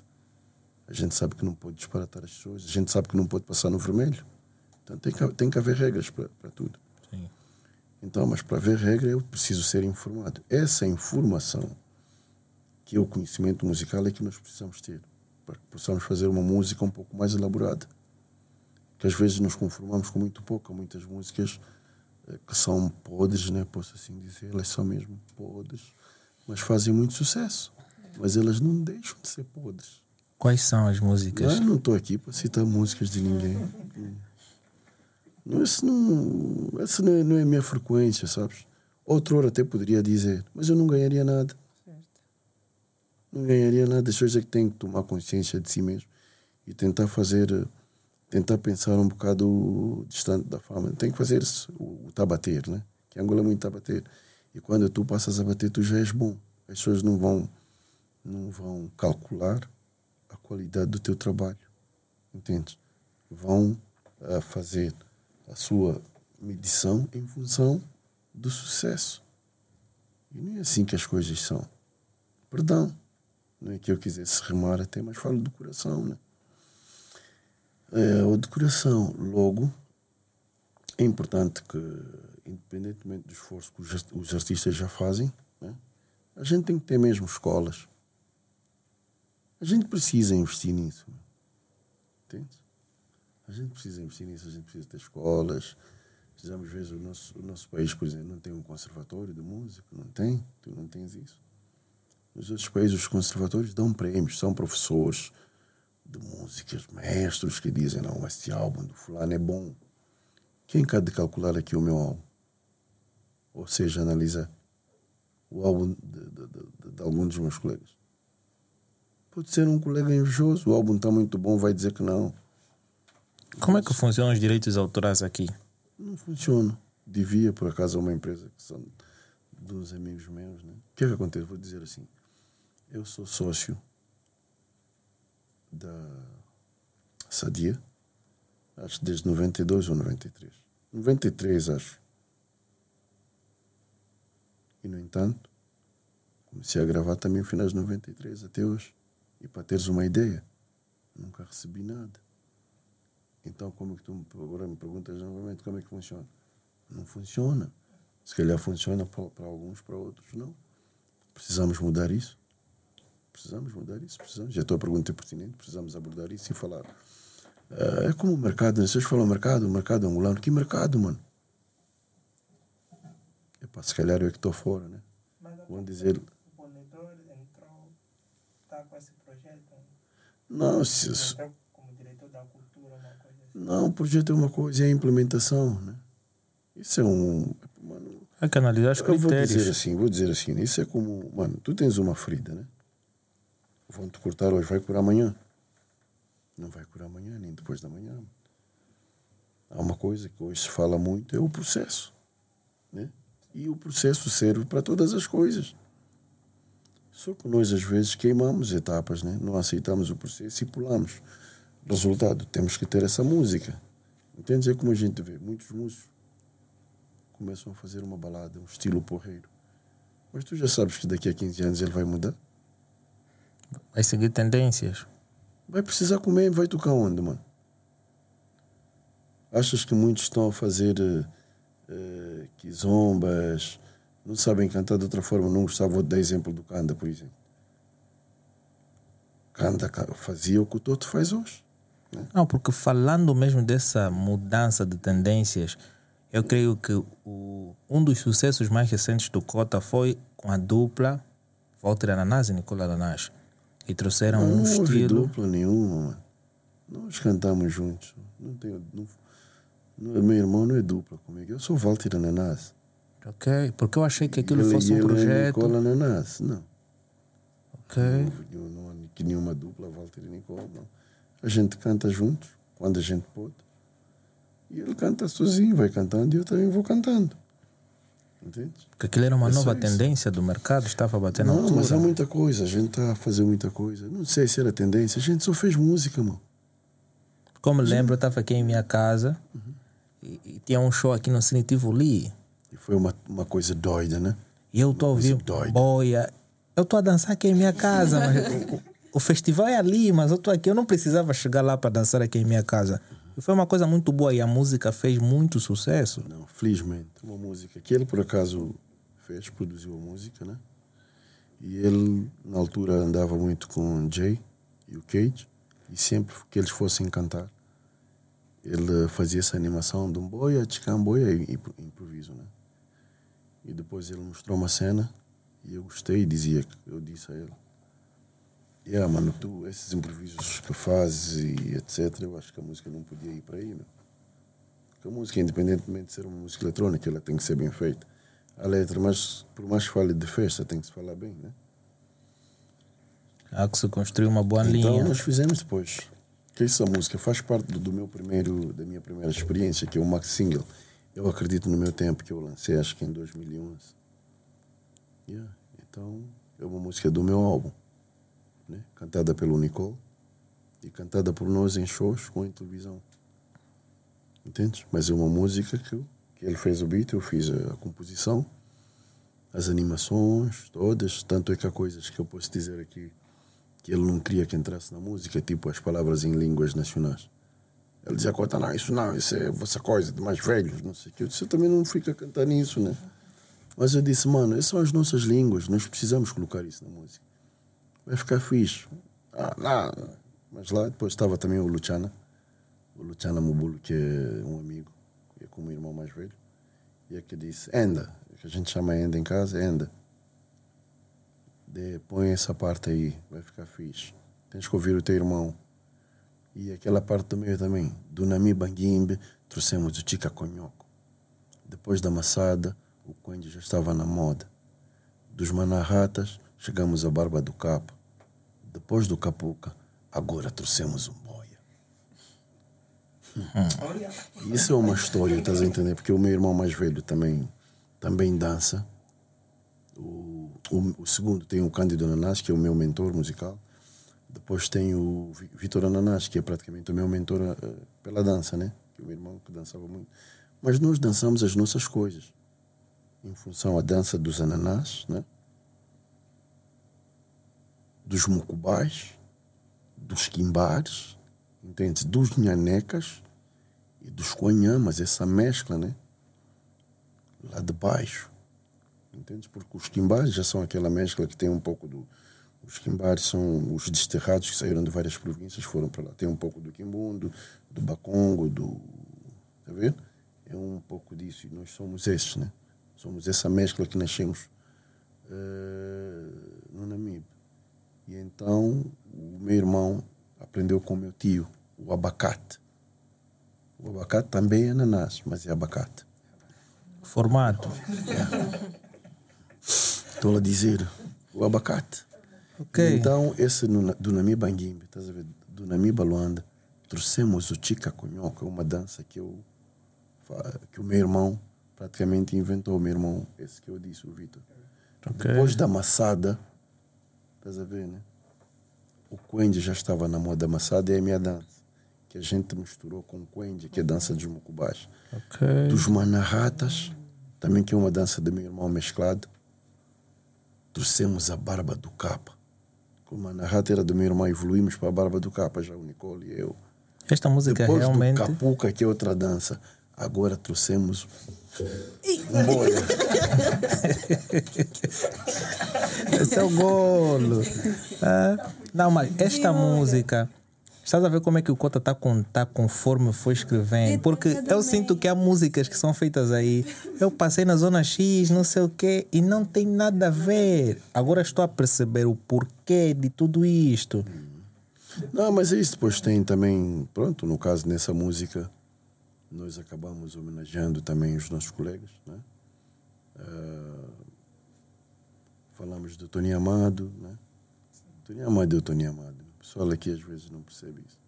A gente sabe que não pode disparatar as pessoas, a gente sabe que não pode passar no vermelho. Então tem que, tem que haver regras para tudo. Sim. Então, mas para haver regra eu preciso ser informado. Essa informação, que é o conhecimento musical, é que nós precisamos ter para que possamos fazer uma música um pouco mais elaborada. Que às vezes nos conformamos com muito pouco. Há muitas músicas eh, que são podres, né? posso assim dizer, elas são mesmo podres, mas fazem muito sucesso. Mas elas não deixam de ser podres. Quais são as músicas? Não, não estou aqui para citar músicas de ninguém. Não, isso não, essa não é, não é a minha frequência, sabes? Outro hora até poderia dizer, mas eu não ganharia nada. Certo. Não ganharia nada. As pessoas é que têm que tomar consciência de si mesmo e tentar fazer, tentar pensar um bocado distante da fama. Tem que fazer o, o tabater, né? Que Angola é muito tabater. E quando tu passas a bater, tu já és bom. As pessoas não vão, não vão calcular a qualidade do teu trabalho. Entende? Vão uh, fazer a sua medição em função do sucesso. E não é assim que as coisas são. Perdão, não é que eu quisesse rimar até, mas falo do coração, né? É, o de coração, logo, é importante que, independentemente do esforço que os artistas já fazem, né? a gente tem que ter mesmo escolas. A gente precisa investir nisso. Entende? A gente precisa investir nisso, a gente precisa ter escolas. Precisamos ver o nosso, o nosso país, por exemplo, não tem um conservatório de música, não tem, tu não tens isso. Nos outros países, os conservatórios dão prêmios, são professores de músicas, mestres que dizem: não, este álbum do Fulano é bom. Quem cá de calcular aqui o meu álbum? Ou seja, analisar o álbum de, de, de, de algum dos meus colegas. Pode ser um colega invejoso, o álbum está muito bom, vai dizer que não. Como é que funcionam os direitos autorais aqui? Não funciona. Devia, por acaso, uma empresa que são dos amigos meus. Né? O que é que acontece? Vou dizer assim: eu sou sócio da Sadia, acho desde 92 ou 93. 93, acho. E, no entanto, comecei a gravar também final de 93 até hoje. E para teres uma ideia, nunca recebi nada. Então, como é que tu agora me perguntas novamente como é que funciona? Não funciona. Se calhar funciona para, para alguns, para outros não. Precisamos mudar isso. Precisamos mudar isso. Precisamos. Já a pergunta é pertinente. Precisamos abordar isso e falar. Uh, é como o mercado. Vocês falam mercado, o mercado angolano. Que mercado, mano? Epá, se calhar eu é que estou fora, né? Vão dizer. O monitor entrou, está com esse projeto. Não, se, Entrou como diretor da cultura, uma coisa assim. Não, o projeto é uma coisa, é a implementação, né? Isso é um. Mano, Há que analisar os eu vou dizer critérios. assim, vou dizer assim, isso é como, mano, tu tens uma ferida, né? Vão te cortar hoje, vai curar amanhã. Não vai curar amanhã, nem depois da manhã. Há uma coisa que hoje se fala muito, é o processo, né? E o processo serve para todas as coisas. Só que nós às vezes queimamos etapas, né? Não aceitamos o processo e pulamos. Resultado, temos que ter essa música. Entende? É como a gente vê, muitos músicos começam a fazer uma balada, um estilo porreiro. Mas tu já sabes que daqui a 15 anos ele vai mudar? Vai seguir tendências. Vai precisar comer, vai tocar onde, mano? Achas que muitos estão a fazer uh, quizombas, não sabem cantar de outra forma? Não gostava, vou dar exemplo do Kanda, por exemplo. Kanda fazia o que o Toto faz hoje. Não, porque falando mesmo dessa mudança de tendências, eu creio que o, um dos sucessos mais recentes do Cota foi com a dupla Walter Ananás e Nicola Ananás. E trouxeram Não, um houve estilo. dupla nenhuma, mano. Nós cantamos juntos. Não tenho. Não, não- meu irmão não é dupla comigo. Eu sou Walter Ananás. Ok, porque eu achei que aquilo ele, fosse um ele é projeto. Nicola Ananás. Não. Ok. Não não que nenhuma dupla, Walter e Nicola. Não. A gente canta juntos, quando a gente pode. E ele canta sozinho, vai cantando e eu também vou cantando. Entende? Porque aquilo era uma É nova tendência do mercado, estava batendo Não, altura. mas há muita coisa. A gente está a fazer muita coisa. Não sei se era tendência. A gente só fez música, mano. Como me lembro, eu estava aqui em minha casa e, e tinha um show aqui no Cine Tivoli. E foi uma, uma coisa doida, né? E eu estou doida. boia. Eu estou a dançar aqui em minha casa. Mas o, festival é ali, mas eu estou aqui. Eu não precisava chegar lá para dançar aqui em minha casa. Foi uma coisa muito boa e a música fez muito sucesso. Não, felizmente. Uma música que ele, por acaso, fez, produziu a música, né? E ele, na altura, andava muito com o Jay e o Cage. E sempre que eles fossem cantar, ele fazia essa animação de um boia, tchicamboia e, e improviso, né? E depois ele mostrou uma cena e eu gostei e dizia, eu disse a ele, yeah, mano, tu, esses improvisos que fazes e etc, eu acho que a música não podia ir para aí, meu. Porque a música, independentemente de ser uma música eletrônica, ela tem que ser bem feita. A letra, mas por mais que fale de festa, tem que se falar bem, né? Há que se construir uma boa Então linha. nós fizemos depois. Que essa música faz parte do, do meu primeiro, da minha primeira experiência, que é o Max Single. Eu acredito no meu tempo que eu lancei, acho que em 2011. Yeah. Então é uma música do meu álbum, né? Cantada pelo Nicole e cantada por nós em shows com em televisão. Entende? Mas é uma música que, que ele fez o beat, eu fiz a, composição, as animações, todas. Tanto é que há coisas que eu posso dizer aqui que ele não queria que entrasse na música, tipo as palavras em línguas nacionais. Ele dizia, Cota, não, isso não, isso é essa coisa de mais velhos, não sei o que. Eu disse, eu também não fico a cantar nisso, né? Mas eu disse, mano, essas são as nossas línguas, nós precisamos colocar isso na música. Vai ficar fixe. Ah, não. Mas lá depois estava também o Luciana, o Luciana Mubulo, que é um amigo, é como irmão mais velho, e é que disse, Enda, que a gente chama Enda em casa, Enda De, põe essa parte aí, vai ficar fixe. Tens que ouvir o teu irmão. E aquela parte do meio também. Do Nami Banguimbe, trouxemos o Chica Conhoco. Depois da maçada, o Coende já estava na moda. Dos Manarratas, chegamos à Barba do Capa. Depois do Capuca, agora trouxemos um boia. Olha, Isso é uma história, estás a entender? Porque o meu irmão mais velho também, também dança. O, o, o segundo tem o Cândido Ananás, que é o meu mentor musical. Depois tem o Vi- Vitor Ananás, que é praticamente o meu mentor eh, pela dança, né? Que é o meu irmão que dançava muito. Mas nós dançamos as nossas coisas. Em função a dança dos ananás, né? Dos mucubás, dos quimbares, entende? Dos nhanecas e dos conhamas, essa mescla, né? Lá de baixo. Entende? Porque os quimbares já são aquela mescla que tem um pouco do. Os quimbares são os desterrados que saíram de várias províncias, foram para lá. Tem um pouco do quimbundo, do bacongo, do. Tá vendo? É um pouco disso. E nós somos esses, né? Somos essa mescla que nascemos eh, no Namibe. E então o meu irmão aprendeu com o meu tio o abacate. O abacate também é ananás, mas é abacate. Formato. Estou a dizer o abacate. Ok. Então, esse do Nami Banguimbe, estás a ver? Do Nami Baluanda, trouxemos o Chica Conhoca, uma dança que eu que o meu irmão praticamente inventou, o meu irmão, esse que eu disse, o Vitor. Ok. Depois da maçada, estás a ver, né? O Quende já estava na moda maçada e é a minha dança, que a gente misturou com o Quende, que é a dança dos mucubás. Ok. Dos manarratas, também que é uma dança do meu irmão mesclado. Trouxemos a barba do capa. Com o manarrata era do meu irmão, evoluímos para a barba do capa, já o Nicole e eu. Esta música Depois realmente. do capuca, que é outra dança, agora trouxemos um é o golo. Ah, não, mas esta música. Estás a ver como é que o Cota está a contar conforme foi escrevendo? Porque eu sinto que há músicas que são feitas aí. Eu passei na zona X, não sei o quê, e não tem nada a ver. Agora estou a perceber o porquê de tudo isto. Não, mas é isso. Depois tem também, pronto, no caso nessa música, nós acabamos homenageando também os nossos colegas, né? Ah, falamos do Tony Amado, né? Tony Amado é o Tony Amado. O pessoal aqui às vezes não percebe isso.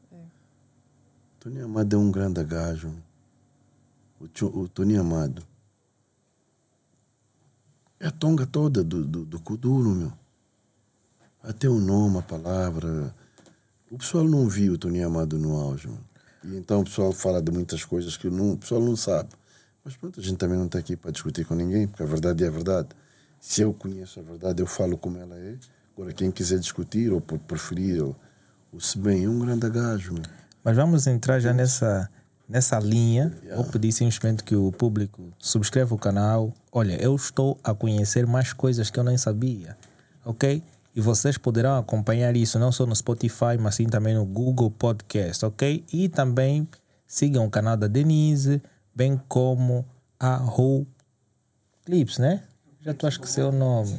Tony Amado é um grande gajo. O, o Tony Amado é a tonga toda do, do, do Kuduro, meu. Até o nome, a palavra. O pessoal não viu o Tony Amado no auge. mano. E então o pessoal fala de muitas coisas que não, o pessoal não sabe. Mas pronto, a gente também não está aqui para discutir com ninguém, porque a verdade é a verdade. Se eu conheço a verdade, eu falo como ela é. Agora, quem quiser discutir ou por preferir o, o se bem, é um grande gajo. Mas vamos entrar já nessa, nessa linha. Vou pedir simplesmente que o público subscreva o canal. Olha, eu estou a conhecer mais coisas que eu nem sabia. Ok? E vocês poderão acompanhar isso não só no Spotify, mas sim também no Google Podcast. Ok? E também sigam o canal da Denise, bem como a Who Clips, né? Já tu acho que seu nome.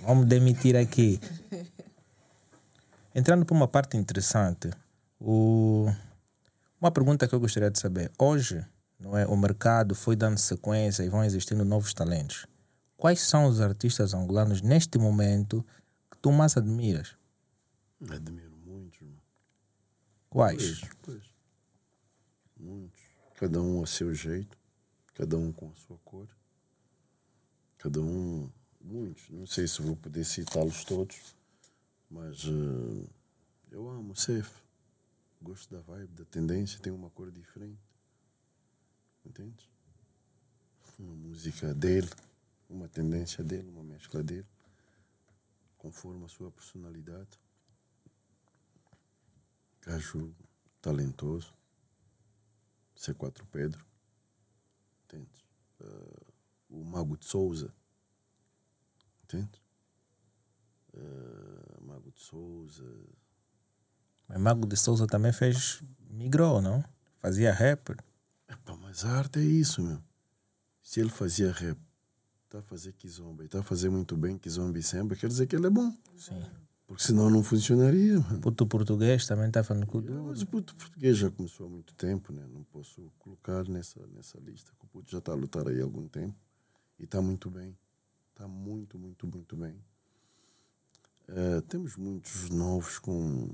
Vamos demitir aqui. Entrando para uma parte interessante, o... uma pergunta que eu gostaria de saber. Hoje, não é, o mercado foi dando sequência e vão existindo novos talentos. Quais são os artistas angolanos neste momento que tu mais admiras? Admiro muitos. Quais? Pois, pois. Muitos. Cada um a seu jeito, cada um com a sua cor. Cada um. Muitos. Não sei se vou poder citá-los todos, mas eh, eu amo o Cef. Gosto da vibe, da tendência, tem uma cor diferente. Entende? Uma música dele, uma tendência dele, uma mescla dele, conforme a sua personalidade. Gajo talentoso. C4 Pedro. Entende? Eh, o Mago de Souza. Entende? Eh, Mago de Souza. Mas Mago de Souza também fez. migrou, não? Fazia rapper. Epá, mas a arte é isso, meu. Se ele fazia rap, está a fazer Kizomba e está a fazer muito bem Kizomba e Semba, quer dizer que ele é bom. Sim. Porque senão não funcionaria, mano. Puto português também está falando com Yeah, Mas o puto português já começou há muito tempo, né? Não posso colocar nessa, nessa lista. que O puto já está a lutar aí há algum tempo. E está muito bem. Está muito, muito, muito bem. Eh, temos muitos novos com.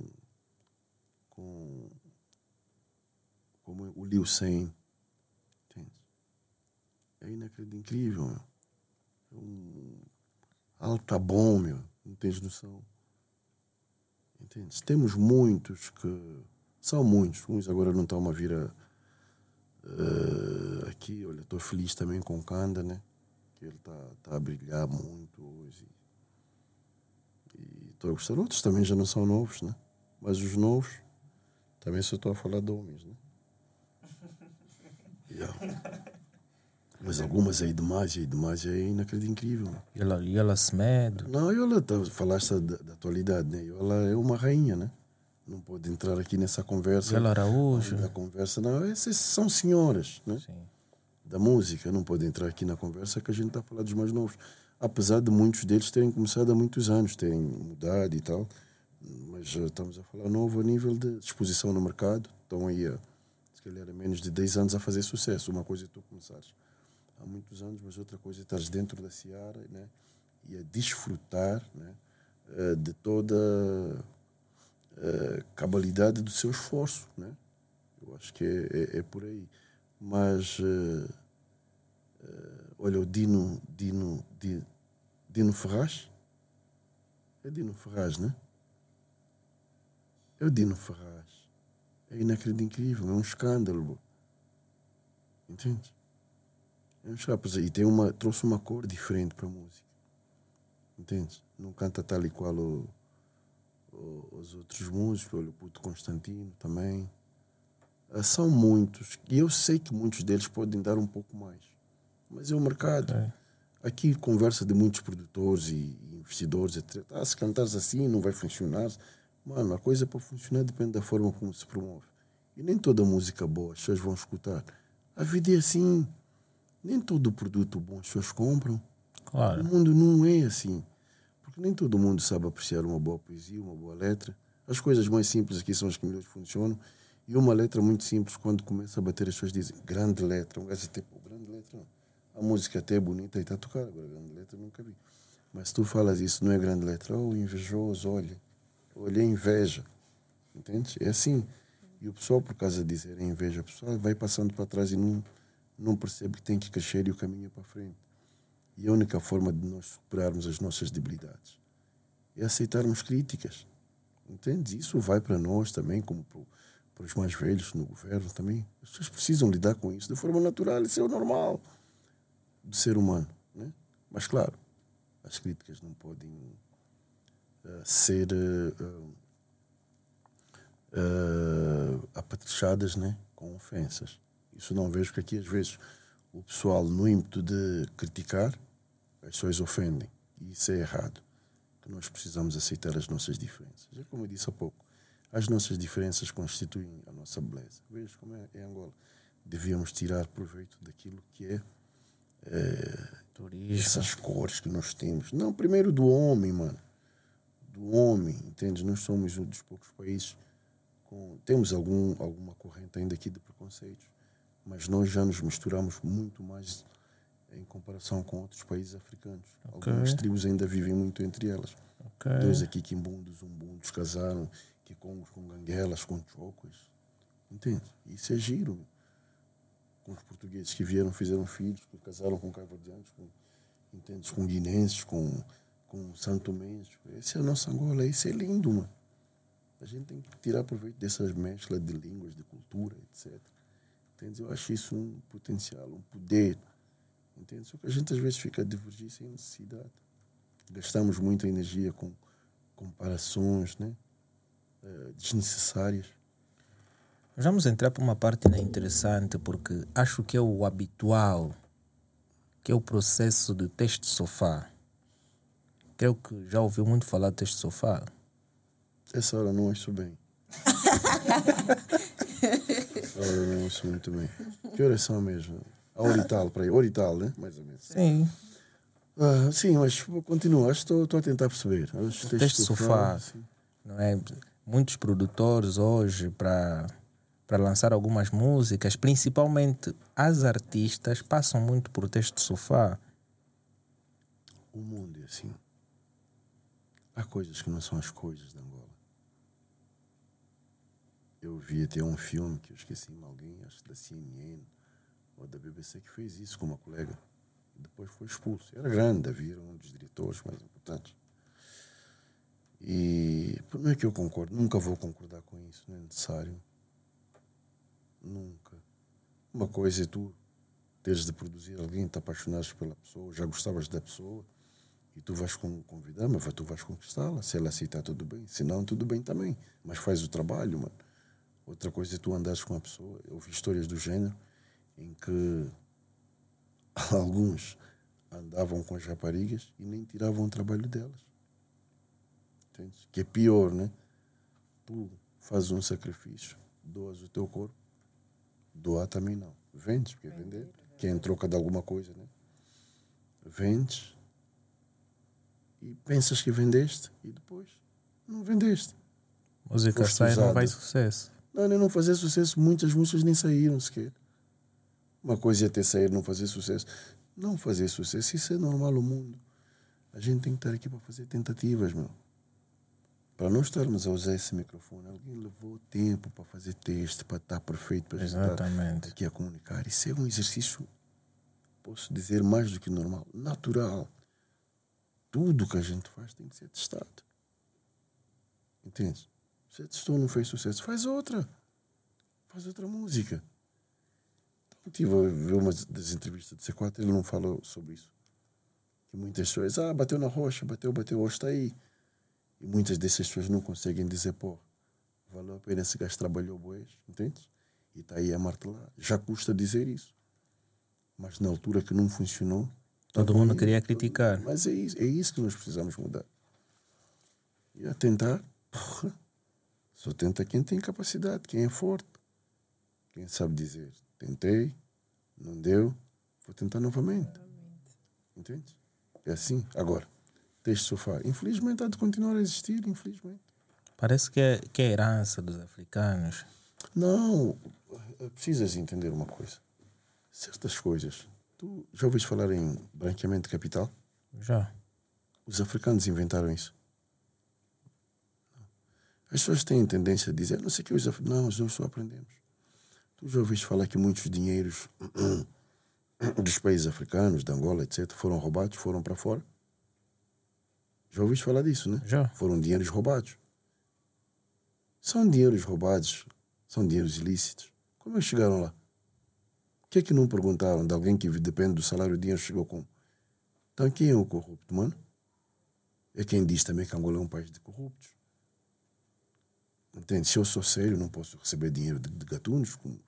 com. como o Liu Sen. É inacreditável, incrível, meu. É um. Algo tá bom, meu. Não tens noção. Entende? Temos muitos que. São muitos. Uns agora não estão a vir a, eh, aqui. Olha, estou feliz também com o Kanda, né? Que ele está tá a brilhar muito hoje. E estou a gostar. Outros também já não são novos, né? Mas os novos também só estou a falar de homens, né? Yeah. Mas algumas aí demais, aí demais é inacreditável, incrível. né? Yola, Yola Semedo. Não, Yola, tá, falaste da, da atualidade, né? Yola é uma rainha, né? Não pode entrar aqui nessa conversa. Yola Araújo. Da conversa, não. Essas são senhoras, né? Sim. Da música. Não pode entrar aqui na conversa que a gente está a falar dos mais novos. Apesar de muitos deles terem começado há muitos anos, terem mudado e tal. Mas eh, estamos a falar novo a nível de exposição no mercado. Estão aí, a, se calhar, há menos de 10 anos a fazer sucesso. Uma coisa é tu começares há muitos anos, mas outra coisa é estares dentro da seara né? e a desfrutar né? eh, de toda a cabalidade do seu esforço. Né? Eu acho que é, é, é por aí. Mas, eh, eh, olha, o Dino, Dino, Dino, Dino Ferraz, é Dino Ferraz, né? É o Dino Ferraz. É inacreditável, é um escândalo. Entende? É um escândalo. E tem uma, trouxe uma cor diferente para a música. Entende? Não canta tal e qual o, o- os outros músicos, olha o Puto Constantino também. Ah, São muitos. E eu sei que muitos deles podem dar um pouco mais. Mas é o mercado. Ok. Aqui conversa de muitos produtores e investidores, etc. Ah, se cantares assim não vai funcionar. Mano, a coisa para funcionar depende da forma como se promove. E nem toda música boa as pessoas vão escutar. A vida é assim. Nem todo produto bom as pessoas compram. O Claro. mundo não é assim. Porque nem todo mundo sabe apreciar uma boa poesia, uma boa letra. As coisas mais simples aqui são as que melhor funcionam. E uma letra muito simples, quando começa a bater, as pessoas dizem grande letra. Até, pô, grande letra. A música até é bonita e está a tocar, agora grande letra nunca vi. Mas tu falas isso, não é grande letra. Oh, invejoso, olha. Olha, inveja. Entende? É assim. E o pessoal, por causa de dizer inveja, o pessoal vai passando para trás e não, não percebe que tem que crescer e o caminho é para frente. E a única forma de nós superarmos as nossas debilidades é aceitarmos críticas. Entende? Isso vai para nós também, como pro- para os mais velhos no governo também. As pessoas precisam lidar com isso de forma natural, isso é o normal do ser humano. Né? Mas, claro, as críticas não podem eh, ser eh, apetrechadas né? com ofensas. Isso não vejo que aqui, às vezes, o pessoal, no ímpeto de criticar, as pessoas ofendem. E isso é errado. Que nós precisamos aceitar as nossas diferenças. É como eu disse há pouco. As nossas diferenças constituem a nossa beleza. Veja como é em Angola. Devíamos tirar proveito daquilo que é Turismo. essas cores que nós temos. Não, primeiro do homem, mano. Do homem, entende? Nós somos um dos poucos países com. Temos algum, alguma corrente ainda aqui de preconceitos, mas nós já nos misturamos muito mais em comparação com outros países africanos. Ok. Algumas tribos ainda vivem muito entre elas. Ok. Dois aqui, quimbundos, umbundos, casaram, kikongos com ganguelas, com chocos. Entende? Isso é giro. Com os portugueses que vieram, fizeram filhos, que casaram com cabo-verdianos, com, com guinenses, com, com santomenses. Essa é a nossa Angola, isso é lindo, mano. A gente tem que tirar proveito dessas mesclas de línguas, de cultura, etc. Entende? Eu acho isso um potencial, um poder. Entende? Só que a gente às vezes fica a divergir sem necessidade. Gastamos muita energia com comparações né? Eh, desnecessárias. Vamos entrar para uma parte né, interessante, porque acho que é o habitual, que é o processo do teste sofá. Creio que já ouviu muito falar de teste sofá. Essa hora não ouço bem. Essa hora não ouço muito bem. Que horas são mesmo? A hora e tal, para aí. Hora e tal, né? Mais ou menos. Sim. Ah, sim, mas continua, acho que estou- a tentar perceber. Acho que Teste sofá. sim. não é? Muitos produtores hoje para para lançar algumas músicas, principalmente as artistas, passam muito por de sofá. O mundo é assim. Há coisas que não são as coisas de Angola. Eu vi até um filme que eu esqueci alguém, acho da CNN ou da BBC, que fez isso com uma colega. Depois foi expulso. Era grande, havia um dos diretores mais importantes. E não é que eu concordo, nunca vou concordar com isso, não é necessário. Nunca. Uma coisa é tu teres de produzir alguém, te apaixonares pela pessoa, já gostavas da pessoa e tu vais con- convidar, mas tu vais conquistá-la. Se ela aceitar, tudo bem. Se não, tudo bem também. Mas faz o trabalho, mano. Outra coisa é tu andares com a pessoa. Eu vi histórias do género em que alguns andavam com as raparigas e nem tiravam o trabalho delas. Entendes? Que é pior, né? Tu fazes um sacrifício, doas o teu corpo, doar também não. Vendes, porque é vender, que é em troca de alguma coisa, né? Vendes e pensas que vendeste e depois não vendeste. Música Foste sai não vai sucesso. Não, nem não fazer sucesso, muitas músicas nem saíram sequer. Uma coisa é ter sair não fazer sucesso. Não fazer sucesso, isso é normal no mundo. A gente tem que estar aqui para fazer tentativas, meu. Para não estarmos a usar esse microfone, alguém levou tempo para fazer teste, para estar perfeito, para a gente estar Exatamente. aqui a comunicar. Isso é um exercício, posso dizer, mais do que normal, natural. Tudo que a gente faz tem que ser testado. Entende? Você testou, não fez sucesso, faz outra. Faz outra música. Então, tive a ver uma das entrevistas do C4, ele não falou sobre isso. Que muitas pessoas, ah, bateu na rocha, bateu, bateu, hoje está aí. E muitas dessas pessoas não conseguem dizer, pô, valeu a pena esse gajo trabalhou boés, entende? E está aí a martelar. Já custa dizer isso. Mas na altura que não funcionou. Todo tá mundo bom. queria criticar. Mas é isso, é isso que nós precisamos mudar. E a tentar, porra, só tenta quem tem capacidade, quem é forte. Quem sabe dizer, tentei, não deu, vou tentar novamente. Entende? É assim. Agora, teste sofá. Infelizmente há de continuar a existir, infelizmente. Parece que é, que é herança dos africanos. Não, precisas entender uma coisa. Certas coisas. Tu já ouviste falar em branqueamento capital? Já. Os africanos inventaram isso. As pessoas têm tendência a dizer, não sei o que os africanos. Não, nós só aprendemos. Tu já ouviste falar que muitos dinheiros dos países africanos, de Angola, etc., foram roubados, foram para fora? Já ouviste falar disso, né? Já. Foram dinheiros roubados. São dinheiros roubados, são dinheiros ilícitos. Como é que chegaram lá? O que é que não perguntaram de alguém que depende do salário, o dinheiro chegou como? Então quem é o corrupto, mano? É quem diz também que Angola é um país de corruptos. Entende? Se eu sou sério, não posso receber dinheiro de, de gatunos, como,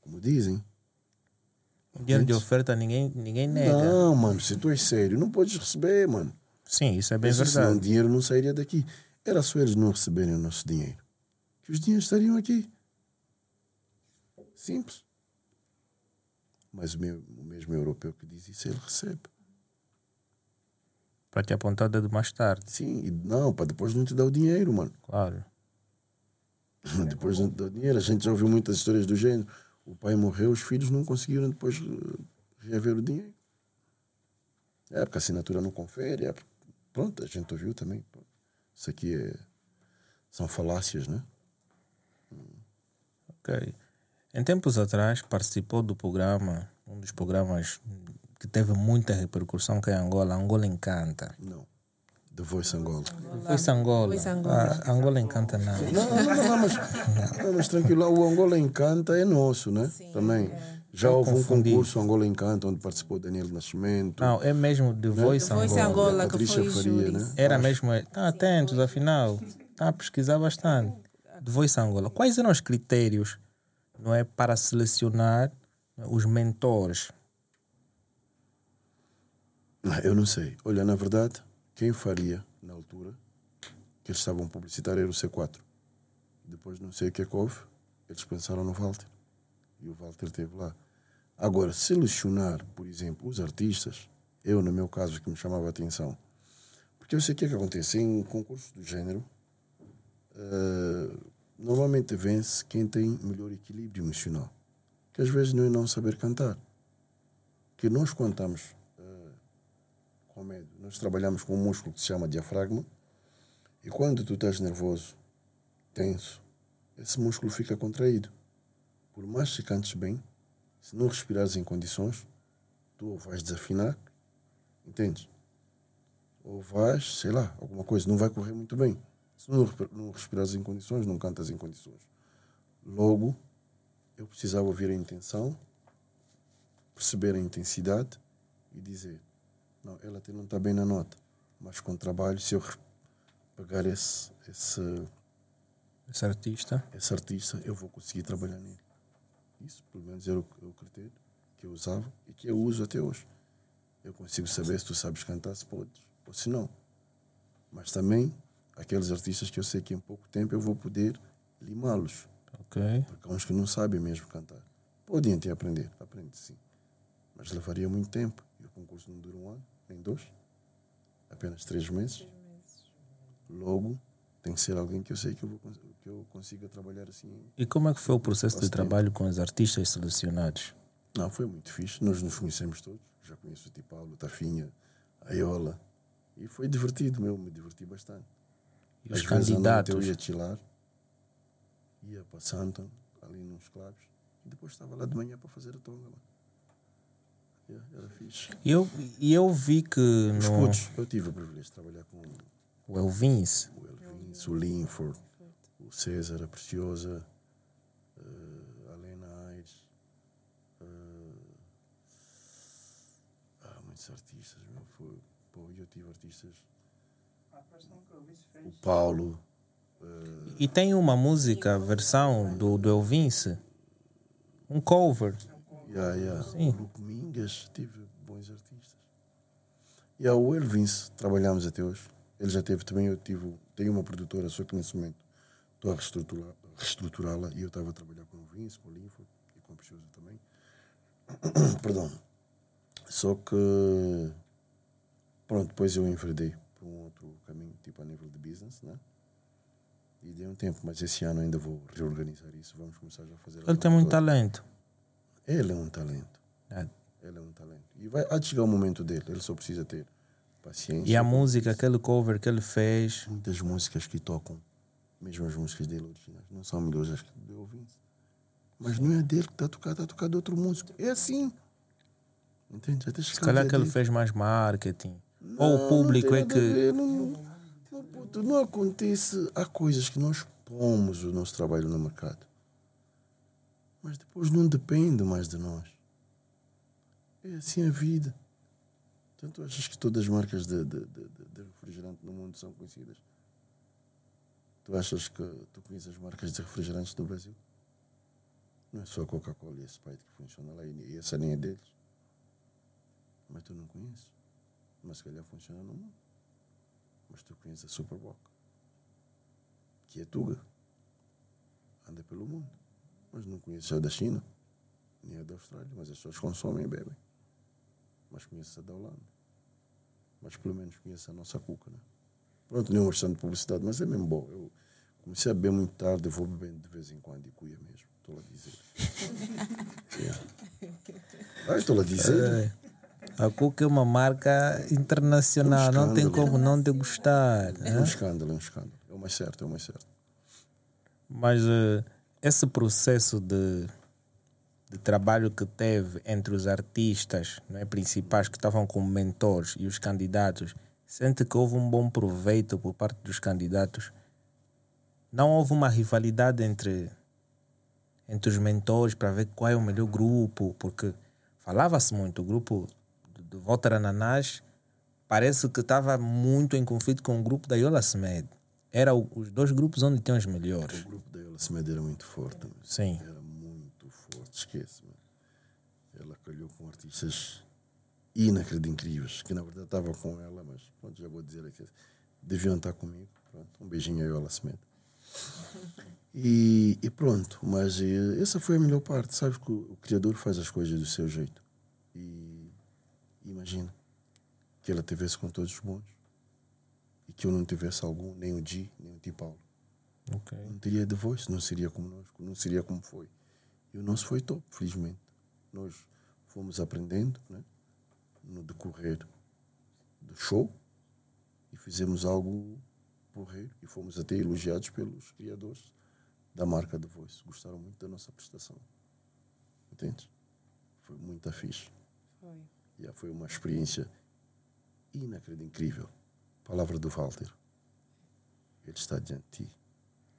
como dizem. Dinheiro de oferta ninguém, ninguém nega. Não, mano, se tu és sério, não podes receber, mano. Sim, isso é bem Isso, senão o verdade. dinheiro não sairia daqui. Era só eles não receberem o nosso dinheiro. Que os dinheiros estariam aqui. Simples. Mas o, meu, o mesmo europeu que diz isso, ele recebe. Para te apontar o dedo mais tarde. Sim, e não, para depois não te dar o dinheiro, mano. Claro. Depois não te dar o dinheiro. A gente já ouviu muitas histórias do gênero. O pai morreu, os filhos não conseguiram depois eh, reaver o dinheiro. É porque a assinatura não confere. É, porque- pronto, a gente ouviu também. Isso aqui é, são falácias, né? Ok. Em tempos atrás participou do programa, um dos programas que teve muita repercussão que é Angola, Angola Encanta. Não. The Voice Angola. Foi Angola. Foi Angola. Ah, Angola Encanta não. Não, não, não, não, mas, não, mas tranquilo, o Angola Encanta é nosso, né? Também. Já houve um concurso Angola Encanta onde participou Daniel Nascimento. Não, é mesmo The Voice The Voice Angola. Angola, que Patrícia foi Faria, né? Era mesmo. Estão atentos, afinal. Estão a pesquisar bastante. The Voice Angola. Quais eram os critérios não é, para selecionar os mentores? Ah, Eu não sei. Olha, na verdade, quem faria na altura que eles estavam a publicitar era o C4. Depois não sei o que é que houve, eles pensaram no Walter. E o Walter esteve lá. Agora, selecionar, por exemplo, os artistas, Eu, no meu caso, que me chamava a atenção. Porque eu sei o que é que acontece. Em concursos do género, eh, normalmente vence quem tem melhor equilíbrio emocional. Que às vezes não é não saber cantar. Que nós, quando estamos eh, com medo, nós trabalhamos com um músculo que se chama diafragma. E quando tu estás nervoso, tenso, esse músculo fica contraído. Por mais que cantes bem, se não respirares em condições, tu ou vais desafinar, entendes? Ou vais, sei lá, alguma coisa, não vai correr muito bem. Se não, não respirares em condições, não cantas em condições. Logo, eu precisava ouvir a intenção, perceber a intensidade e dizer: não, ela até não está bem na nota, mas com trabalho, se eu pegar esse, esse, Esse artista. esse artista, eu vou conseguir trabalhar nele. Isso, pelo menos, era o, o critério que eu usava e que eu uso até hoje. Eu consigo saber se tu sabes cantar, se podes, ou se não. Mas também, aqueles artistas que eu sei que em pouco tempo eu vou poder limá-los. Ok. Porque há uns que não sabem mesmo cantar. Podem até aprender, aprende sim. Mas levaria muito tempo. E o concurso não dura um ano, nem dois. Apenas três meses. Logo, tem que ser alguém que eu sei que eu, vou, que eu consiga trabalhar assim. E como é que foi o processo de trabalho com os artistas selecionados? Não, foi muito fixe. Nós nos conhecemos todos. Já conheço o Tipaulo, Tafinha, a Iola. E foi divertido, meu. Me diverti bastante. E os Às à noite eu candidatos? ia chilar, ia para Santa, ali nos clubes, e depois estava lá de manhã para fazer a tonga. Lá. Yeah, era fixe. E eu, eu vi que Os no putos, eu tive o privilégio de trabalhar com o Elvins, o Elvins, o Linford, o César, a Preciosa, eh, a Lena Aires, eh, ah, muitos artistas, meu, foi, pô, eu tive artistas, A versão que eu vi se o. Paulo, eh, e tem uma música, versão do, do Elvins, um cover. Yeah, yeah. Sim. O Luke Mingas, tive bons artistas. E yeah, o Elvins, trabalhamos até hoje. Ele já teve também, eu tive, tenho uma produtora, só que nesse momento estou a reestruturá-la e eu estava a trabalhar com o Elvins, com o Linford e com a Preciosa também. Perdão. Só que, pronto, depois eu enverdei para um outro caminho, tipo a nível de business, né? E dei um tempo, mas esse ano ainda vou reorganizar isso. Vamos começar já a fazer Ele tem muito talento. Ele é um talento. É. Ele é um talento. E vai há de chegar o momento dele. Ele só precisa ter paciência. E a música, aquele cover que ele fez, Muitas músicas que tocam, mesmo as músicas dele originais, não são melhores as que eu ouvi. Mas não é dele que está a tocar, está a tocar de outro músico. É assim. Entende? Até se calhar que ele fez mais marketing. Ou o público é que. Não, não, não acontece. Há coisas que nós pomos o nosso trabalho no mercado. Mas depois não depende mais de nós. É assim a vida. Então tu achas que todas as marcas de, de, de, de- refrigerante no mundo são conhecidas? Tu achas que tu conheces as marcas de refrigerantes do Brasil? Não é só Coca-Cola e Sprite que funciona lá e essa nem é deles. Mas tu não conheces. Mas se calhar funciona no mundo. Mas tu conheces a Superboc, que é Tuga. Anda pelo mundo. Mas não conheces a da China, nem a da Austrália. Mas as pessoas consomem e bebem. Mas conheces a da Holanda. Mas pelo menos conheces a nossa cuca, né? Pronto, nem uma questão de publicidade, mas é mesmo bom. Eu comecei a beber muito tarde, eu vou bebendo de vez em quando e cuia mesmo. Estou a dizer. Yeah. Ah, estou a dizer. A Coca é uma marca internacional, não tem como não degustar. É Né? um escândalo, é um escândalo. É o mais certo, é o mais certo. Mas eh, esse processo de, de trabalho que teve entre os artistas não é, principais que estavam como mentores e os candidatos, sente que houve um bom proveito por parte dos candidatos? Não houve uma rivalidade entre, entre os mentores para ver qual é o melhor grupo? Porque falava-se muito, o grupo de, Walter Ananás parece que estava muito em conflito com o grupo da Yola Smed. Eram os dois grupos onde tinham os melhores. O grupo dela se era muito forte. Sim. Era forte, esquece. Ela calhou com artistas inacreditáveis, que na verdade estava com ela, mas pronto, já vou dizer aqui. Deviam estar comigo. Pronto, um beijinho a Yola Semedo. E, e pronto, mas eh, essa foi a melhor parte. Sabes que o, o criador faz as coisas do seu jeito. E imagina, que ela tivesse com todos os bons e que eu não tivesse algum, nem o G, nem o T Paulo. Ok. Não teria The Voice, não seria como nós, não seria como foi. E o nosso foi top, felizmente. Nós fomos aprendendo né, no decorrer do show e fizemos algo porreiro e fomos até elogiados pelos criadores da marca The Voice. Gostaram muito da nossa prestação. Entende? Foi muito fixe. Foi. Yeah, foi uma experiência inacreditável, incrível. Palavra do Walter. Ele está diante de ti.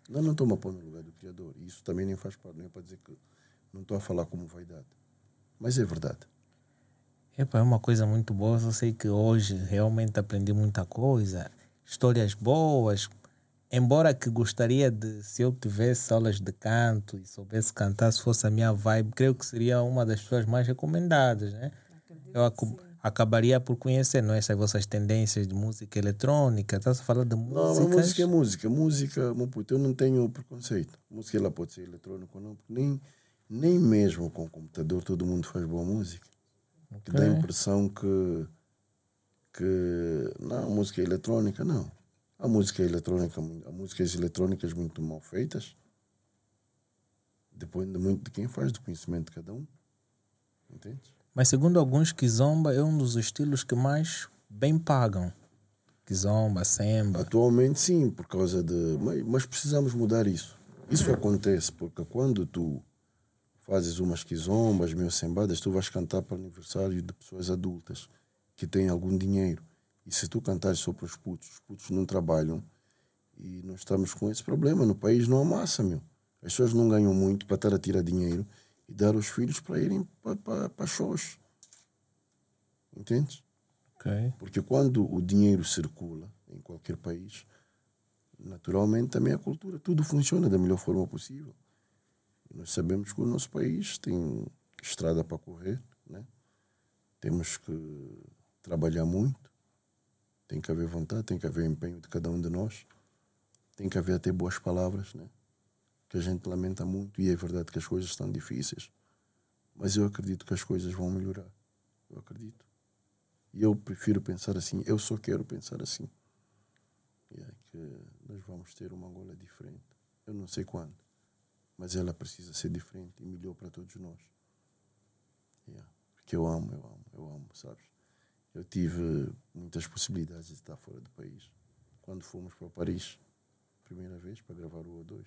Não, não estou-me a pôr no lugar do Criador. E isso também nem faz parte. Não é para dizer que não estou a falar como vaidade. Mas é verdade. Epa, é uma coisa muito boa. Eu sei que hoje realmente aprendi muita coisa. Histórias boas. Embora que gostaria de, se eu tivesse aulas de canto e soubesse cantar, se fosse a minha vibe, creio que seria uma das pessoas mais recomendadas, né? Acredito Eu acu- sim. acabaria por conhecer, não é? Essas vossas tendências de música eletrônica. Estás a falar de Não, músicas? mas música é música. Música, meu puto, eu não tenho preconceito. Música ela pode ser eletrônica ou não, porque nem, nem mesmo com computador todo mundo faz boa música. Que dá a impressão que, que não, música é eletrônica, não. A música é eletrônica, há músicas eletrônicas muito mal feitas. Depende muito de quem faz, do conhecimento de cada um. Entende? Mas segundo alguns, Kizomba é um dos estilos que mais bem pagam. Kizomba, Semba. Atualmente sim, por causa de. Mas, mas precisamos mudar isso. Isso acontece porque quando tu fazes umas quizombas, meio sembadas, tu vais cantar para aniversário de pessoas adultas que têm algum dinheiro. E se tu cantares só para os putos, os putos não trabalham. E nós estamos com esse problema. No país não há massa, meu. As pessoas não ganham muito para estar a tirar dinheiro e dar aos filhos para irem para, para, para shows. Entende? Ok. Porque quando o dinheiro circula em qualquer país, naturalmente também a cultura, tudo funciona da melhor forma possível. Nós sabemos que o nosso país tem estrada para correr, né? temos que trabalhar muito, tem que haver vontade, tem que haver empenho de cada um de nós, tem que haver até boas palavras, né? que a gente lamenta muito e é verdade que as coisas estão difíceis, mas eu acredito que as coisas vão melhorar. Eu acredito. E eu prefiro pensar assim, eu só quero pensar assim. E é que nós vamos ter uma Angola diferente. Eu não sei quando, mas ela precisa ser diferente e melhor para todos nós. Yeah. Porque eu amo, eu amo, eu amo, sabes? Eu tive muitas possibilidades de estar fora do país. Quando fomos para Paris, primeira vez, para gravar o O2,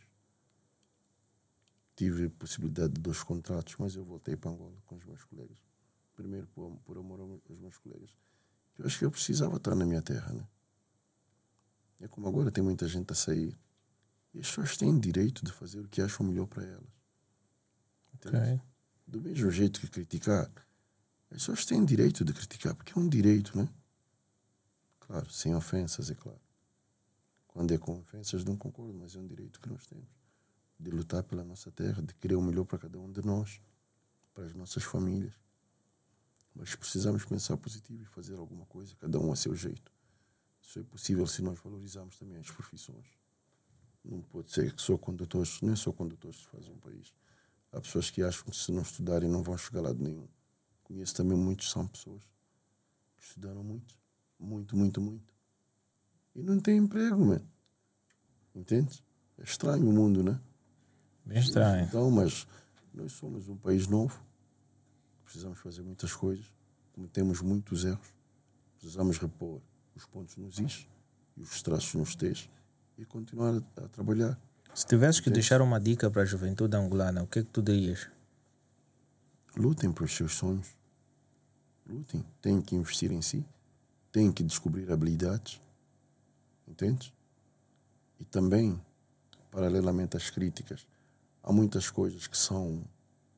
tive possibilidade de dois contratos, mas eu voltei para Angola com os meus colegas primeiro por, por amor aos meus colegas. Eu acho que eu precisava estar na minha terra, né? É como agora tem muita gente a sair. E as pessoas têm direito de fazer o que acham melhor para elas. Entende? Ok. Do mesmo jeito que criticar, as pessoas têm direito de criticar, porque é um direito, né? Claro, sem ofensas, é claro. Quando é com ofensas, não concordo, mas é um direito que nós temos de lutar pela nossa terra, de querer o melhor para cada um de nós, para as nossas famílias. Mas precisamos pensar positivo e fazer alguma coisa, cada um a seu jeito. Isso é possível se nós valorizarmos também as profissões. Não pode ser que só condutores, não é só condutores que fazem um país. Há pessoas que acham que se não estudarem não vão chegar a lado nenhum. Conheço também muitos, são pessoas que estudaram muito, muito, muito, muito. E não têm emprego, mano. Entende? É estranho o mundo, né? Bem estranho. Então, mas nós somos um país novo, precisamos fazer muitas coisas, cometemos muitos erros, precisamos repor os pontos nos is e os traços nos t's e continuar a, a trabalhar. Se tivesses que Entende? deixar uma dica para a juventude angolana, o que é que tu dirias? Lutem pelos seus sonhos. Lutem. Têm que investir em si. Têm que descobrir habilidades. Entende? E também, paralelamente às críticas, há muitas coisas que são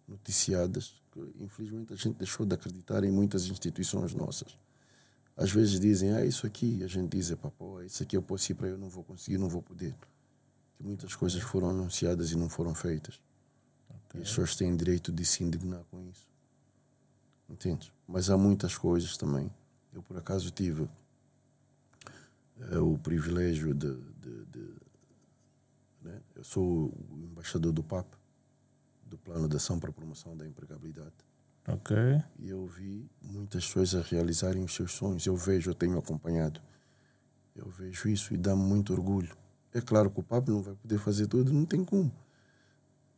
noticiadas que, infelizmente, a gente deixou de acreditar em muitas instituições nossas. Às vezes dizem, ah, isso aqui, a gente diz, é pô, isso aqui eu posso ir para eu não vou conseguir, não vou poder. Que muitas coisas foram anunciadas e não foram feitas. E as pessoas têm direito de se indignar com isso. Entende? Mas há muitas coisas também. Eu, por acaso, tive eh, o privilégio de. de, de né? Eu sou o embaixador do PAP, do Plano de Ação para a Promoção da Empregabilidade. Ok. E eu vi muitas pessoas realizarem os seus sonhos. Eu vejo, eu tenho acompanhado. Eu vejo isso e dá-me muito orgulho. É claro que o Pablo não vai poder fazer tudo, não tem como.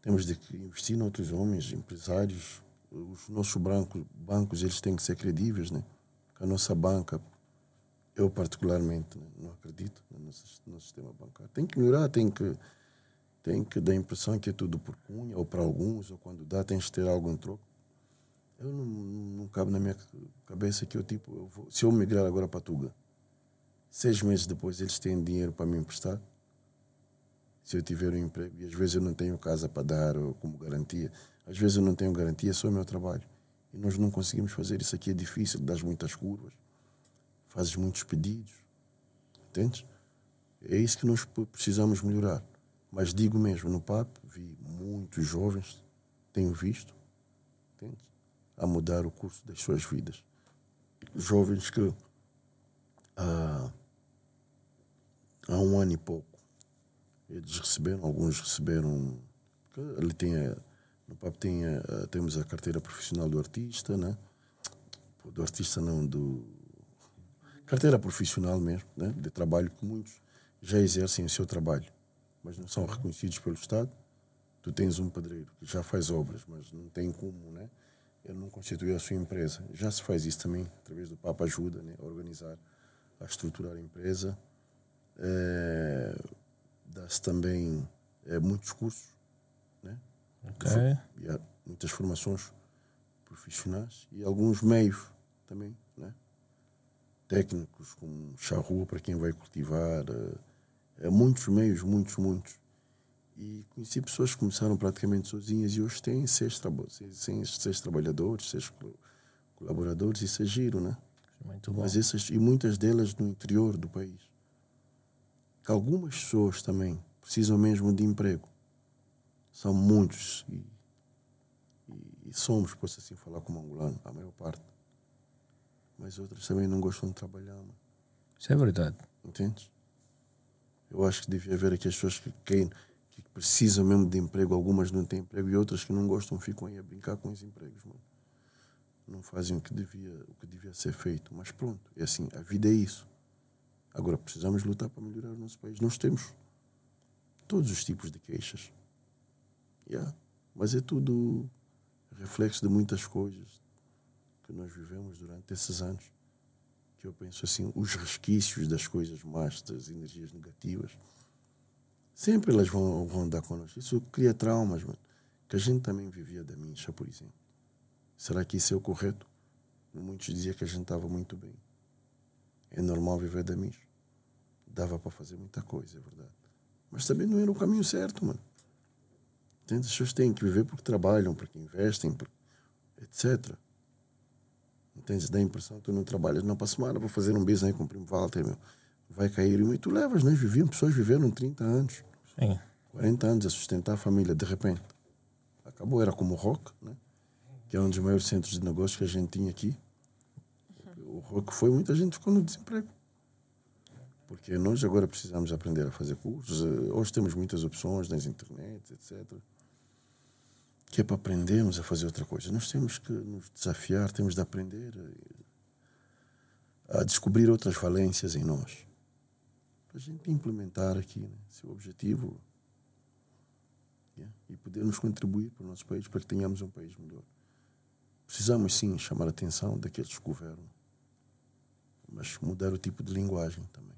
Temos de investir noutros homens, empresários. Os nossos bancos, bancos eles têm que ser credíveis, né? Que a nossa banca, eu particularmente, né? não acredito no nosso, no sistema bancário. Tem que melhorar, tem que, tem que dar a impressão que é tudo por cunha, ou para alguns, ou quando dá, tens de ter algo em troco. Eu não, não cabe na minha cabeça que eu, tipo, eu vou, se eu migrar agora para Tuga, seis meses depois eles têm dinheiro para me emprestar, se eu tiver um emprego, e às vezes eu não tenho casa para dar ou como garantia, às vezes eu não tenho garantia, é só o meu trabalho. E nós não conseguimos fazer isso aqui, é difícil, das muitas curvas, fazes muitos pedidos, entendes? É isso que nós precisamos melhorar. Mas digo mesmo, no PAP, vi muitos jovens, tenho visto, entendes? A mudar o curso das suas vidas. Jovens que há, há um ano e pouco eles receberam, alguns receberam. Ele tem a, no PAP tem a, temos a carteira profissional do artista, né? Do artista não, do. Carteira profissional mesmo, né? De trabalho que muitos já exercem o seu trabalho, mas não são reconhecidos pelo Estado. Tu tens um pedreiro que já faz obras, mas não tem como, né? Ele não constitui a sua empresa. Já se faz isso também, através do PAP ajuda né? a organizar, a estruturar a empresa. É dá-se também é, muitos cursos, né? Ok. E há muitas formações profissionais e alguns meios também, né? Técnicos como charrua para quem vai cultivar, é, é, muitos meios, muitos, muitos. E conheci pessoas que começaram praticamente sozinhas e hoje têm seis, seis, seis trabalhadores, seis colaboradores, isso é giro, né? Muito bom. Mas essas, e muitas delas no interior do país que algumas pessoas também precisam mesmo de emprego. São muitos e, e, e somos, posso assim falar como angolano, a maior parte. Mas outras também não gostam de trabalhar. Mano. Isso é verdade. Entendes? Eu acho que devia haver aqui as pessoas que, querem, que precisam mesmo de emprego, algumas não têm emprego e outras que não gostam ficam aí a brincar com os empregos, mano. Não fazem o que devia, o que devia ser feito. Mas pronto, é assim, a vida é isso. Agora precisamos lutar para melhorar o nosso país. Nós temos todos os tipos de queixas. Yeah. Mas é tudo reflexo de muitas coisas que nós vivemos durante esses anos. Que eu penso assim, os resquícios das coisas más, das energias negativas, sempre elas vão, vão andar connosco. Isso cria traumas, mano. Que a gente também vivia da mincha, por exemplo. Será que isso é o correto? Muitos diziam que a gente estava muito bem. É normal viver da mincha dava para fazer muita coisa, é verdade. Mas também não era o caminho certo, mano. Entende? As pessoas têm que viver porque trabalham, porque investem, porque... etc. Entende? Dá a impressão que tu não trabalhas. Não, para semana vou fazer um business aí com o primo Walter, meu. Vai cair. E tu levas, nós vivíamos, pessoas viveram 30 anos. Sim. 40 anos a sustentar a família, de repente. Acabou, era como o Rock, né? que é um dos maiores centros de negócios que a gente tinha aqui. O Rock foi, muita gente ficou no desemprego. Porque nós agora precisamos aprender a fazer cursos. Eh, hoje temos muitas opções nas internet, etc. Que é para aprendermos a fazer outra coisa. Nós temos que nos desafiar, temos de aprender a, a descobrir outras valências em nós. A gente implementar aqui né, seu objetivo yeah, e podermos contribuir para o nosso país, para que tenhamos um país melhor. Precisamos sim chamar a atenção daqueles que governam, mas mudar o tipo de linguagem também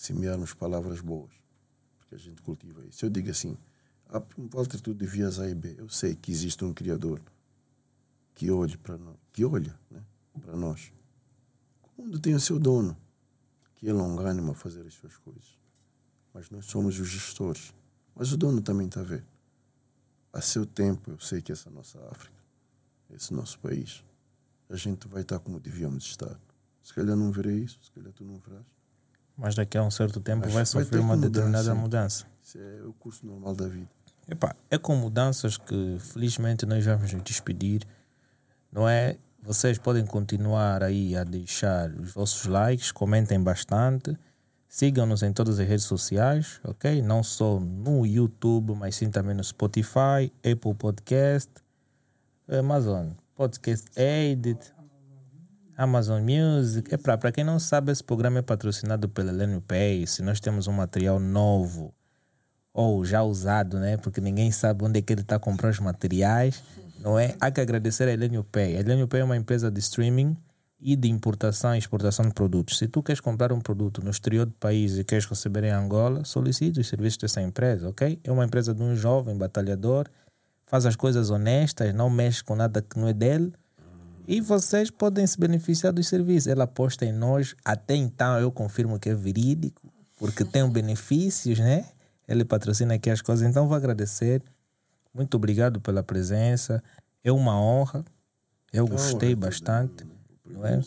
semearmos palavras boas, porque a gente cultiva isso. Eu digo assim, a Walter, tu devias A e B. Eu sei que existe um Criador que olhe para nós, que olha né, para nós. O mundo tem o seu dono, que é longânimo a fazer as suas coisas. Mas nós somos os gestores. Mas o dono também está a ver. A seu tempo, eu sei que essa nossa África, esse nosso país, a gente vai estar como devíamos estar. Se calhar não verei isso, se calhar tu não verás. Mas daqui a um certo tempo Mas vai vai sofrer ter uma mudar, determinada sim. mudança. Isso é o curso normal da vida. Epá, é com mudanças que felizmente nós vamos nos despedir. Não é? Vocês podem continuar aí a deixar os vossos likes, comentem bastante. Sigam-nos em todas as redes sociais, ok? Não só no YouTube, mas sim também no Spotify, Apple Podcast, Amazon. Podcast Edit, Amazon Music. Epá, para quem não sabe, esse programa é patrocinado pela Lenio Pay. Se nós temos um material novo ou já usado, né? Porque ninguém sabe onde é que ele está comprando os materiais, não é? Há que agradecer a Elenio Pay. A Elenio Pay é uma empresa de streaming e de importação e exportação de produtos. Se tu queres comprar um produto no exterior do país e queres receber em Angola, solicite os serviços dessa empresa, ok? É uma empresa de um jovem batalhador, faz as coisas honestas, não mexe com nada que não é dele. E vocês podem se beneficiar dos serviços. Ela aposta em nós. Até então eu confirmo que é verídico, porque tem benefícios, né? Ele patrocina aqui as coisas. Então vou agradecer. Muito obrigado pela presença. É uma honra. Eu gostei bastante. Não é?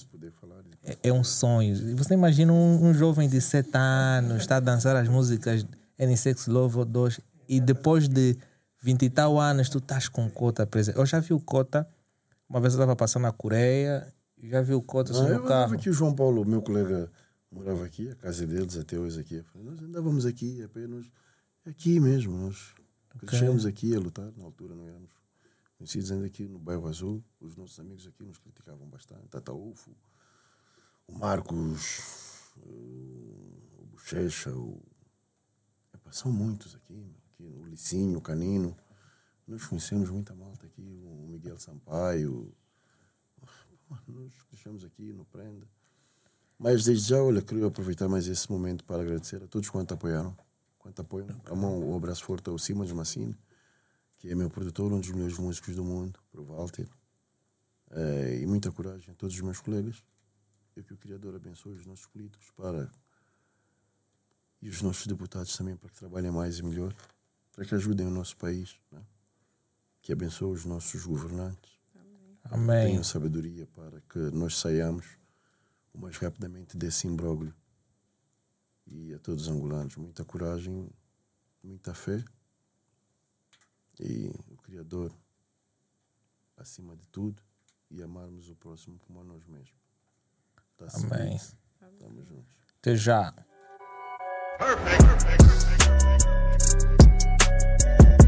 É, é um sonho. Você imagina um, um jovem de 7 anos está a dançar as músicas N6 Love 2 e depois de 20 e tal anos tu estás com Cota presente. Eu já vi o Cota, uma vez eu estava passando na Coreia, já vi o Cota Ah, assim, eu no andava carro. aqui, o João Paulo, meu colega, morava aqui, a casa deles até hoje aqui. Eu falei, nós andávamos aqui apenas aqui mesmo. Nós crescemos aqui a lutar. Na altura não éramos conhecidos ainda aqui no bairro Azul. Os nossos amigos aqui nos criticavam bastante. Tataúfo, o Marcos, o Bochecha, o... Epá, são muitos aqui, aqui, o Licinho, o Canino. Nós conhecemos muita malta aqui, o Miguel Sampaio. Nós crescemos aqui no Prenda. Mas desde já, olha, queria aproveitar mais esse momento para agradecer a todos quanto apoiaram, quanto apoiam. A mão, um abraço forte ao Simas Massino, que é meu produtor, um dos melhores músicos do mundo, para o Walter. Eh, e muita coragem a todos os meus colegas. E que o Criador abençoe os nossos políticos para e os nossos deputados também para que trabalhem mais e melhor, para que ajudem o nosso país, né? que abençoe os nossos governantes Amém. tenham sabedoria para que nós saiamos o mais rapidamente desse imbróglio e a todos os angolanos muita coragem, muita fé e o Criador acima de tudo e amarmos o próximo como a nós mesmos. Tá Amém. Estamos juntos. Até já. Perfect, perfect, perfect,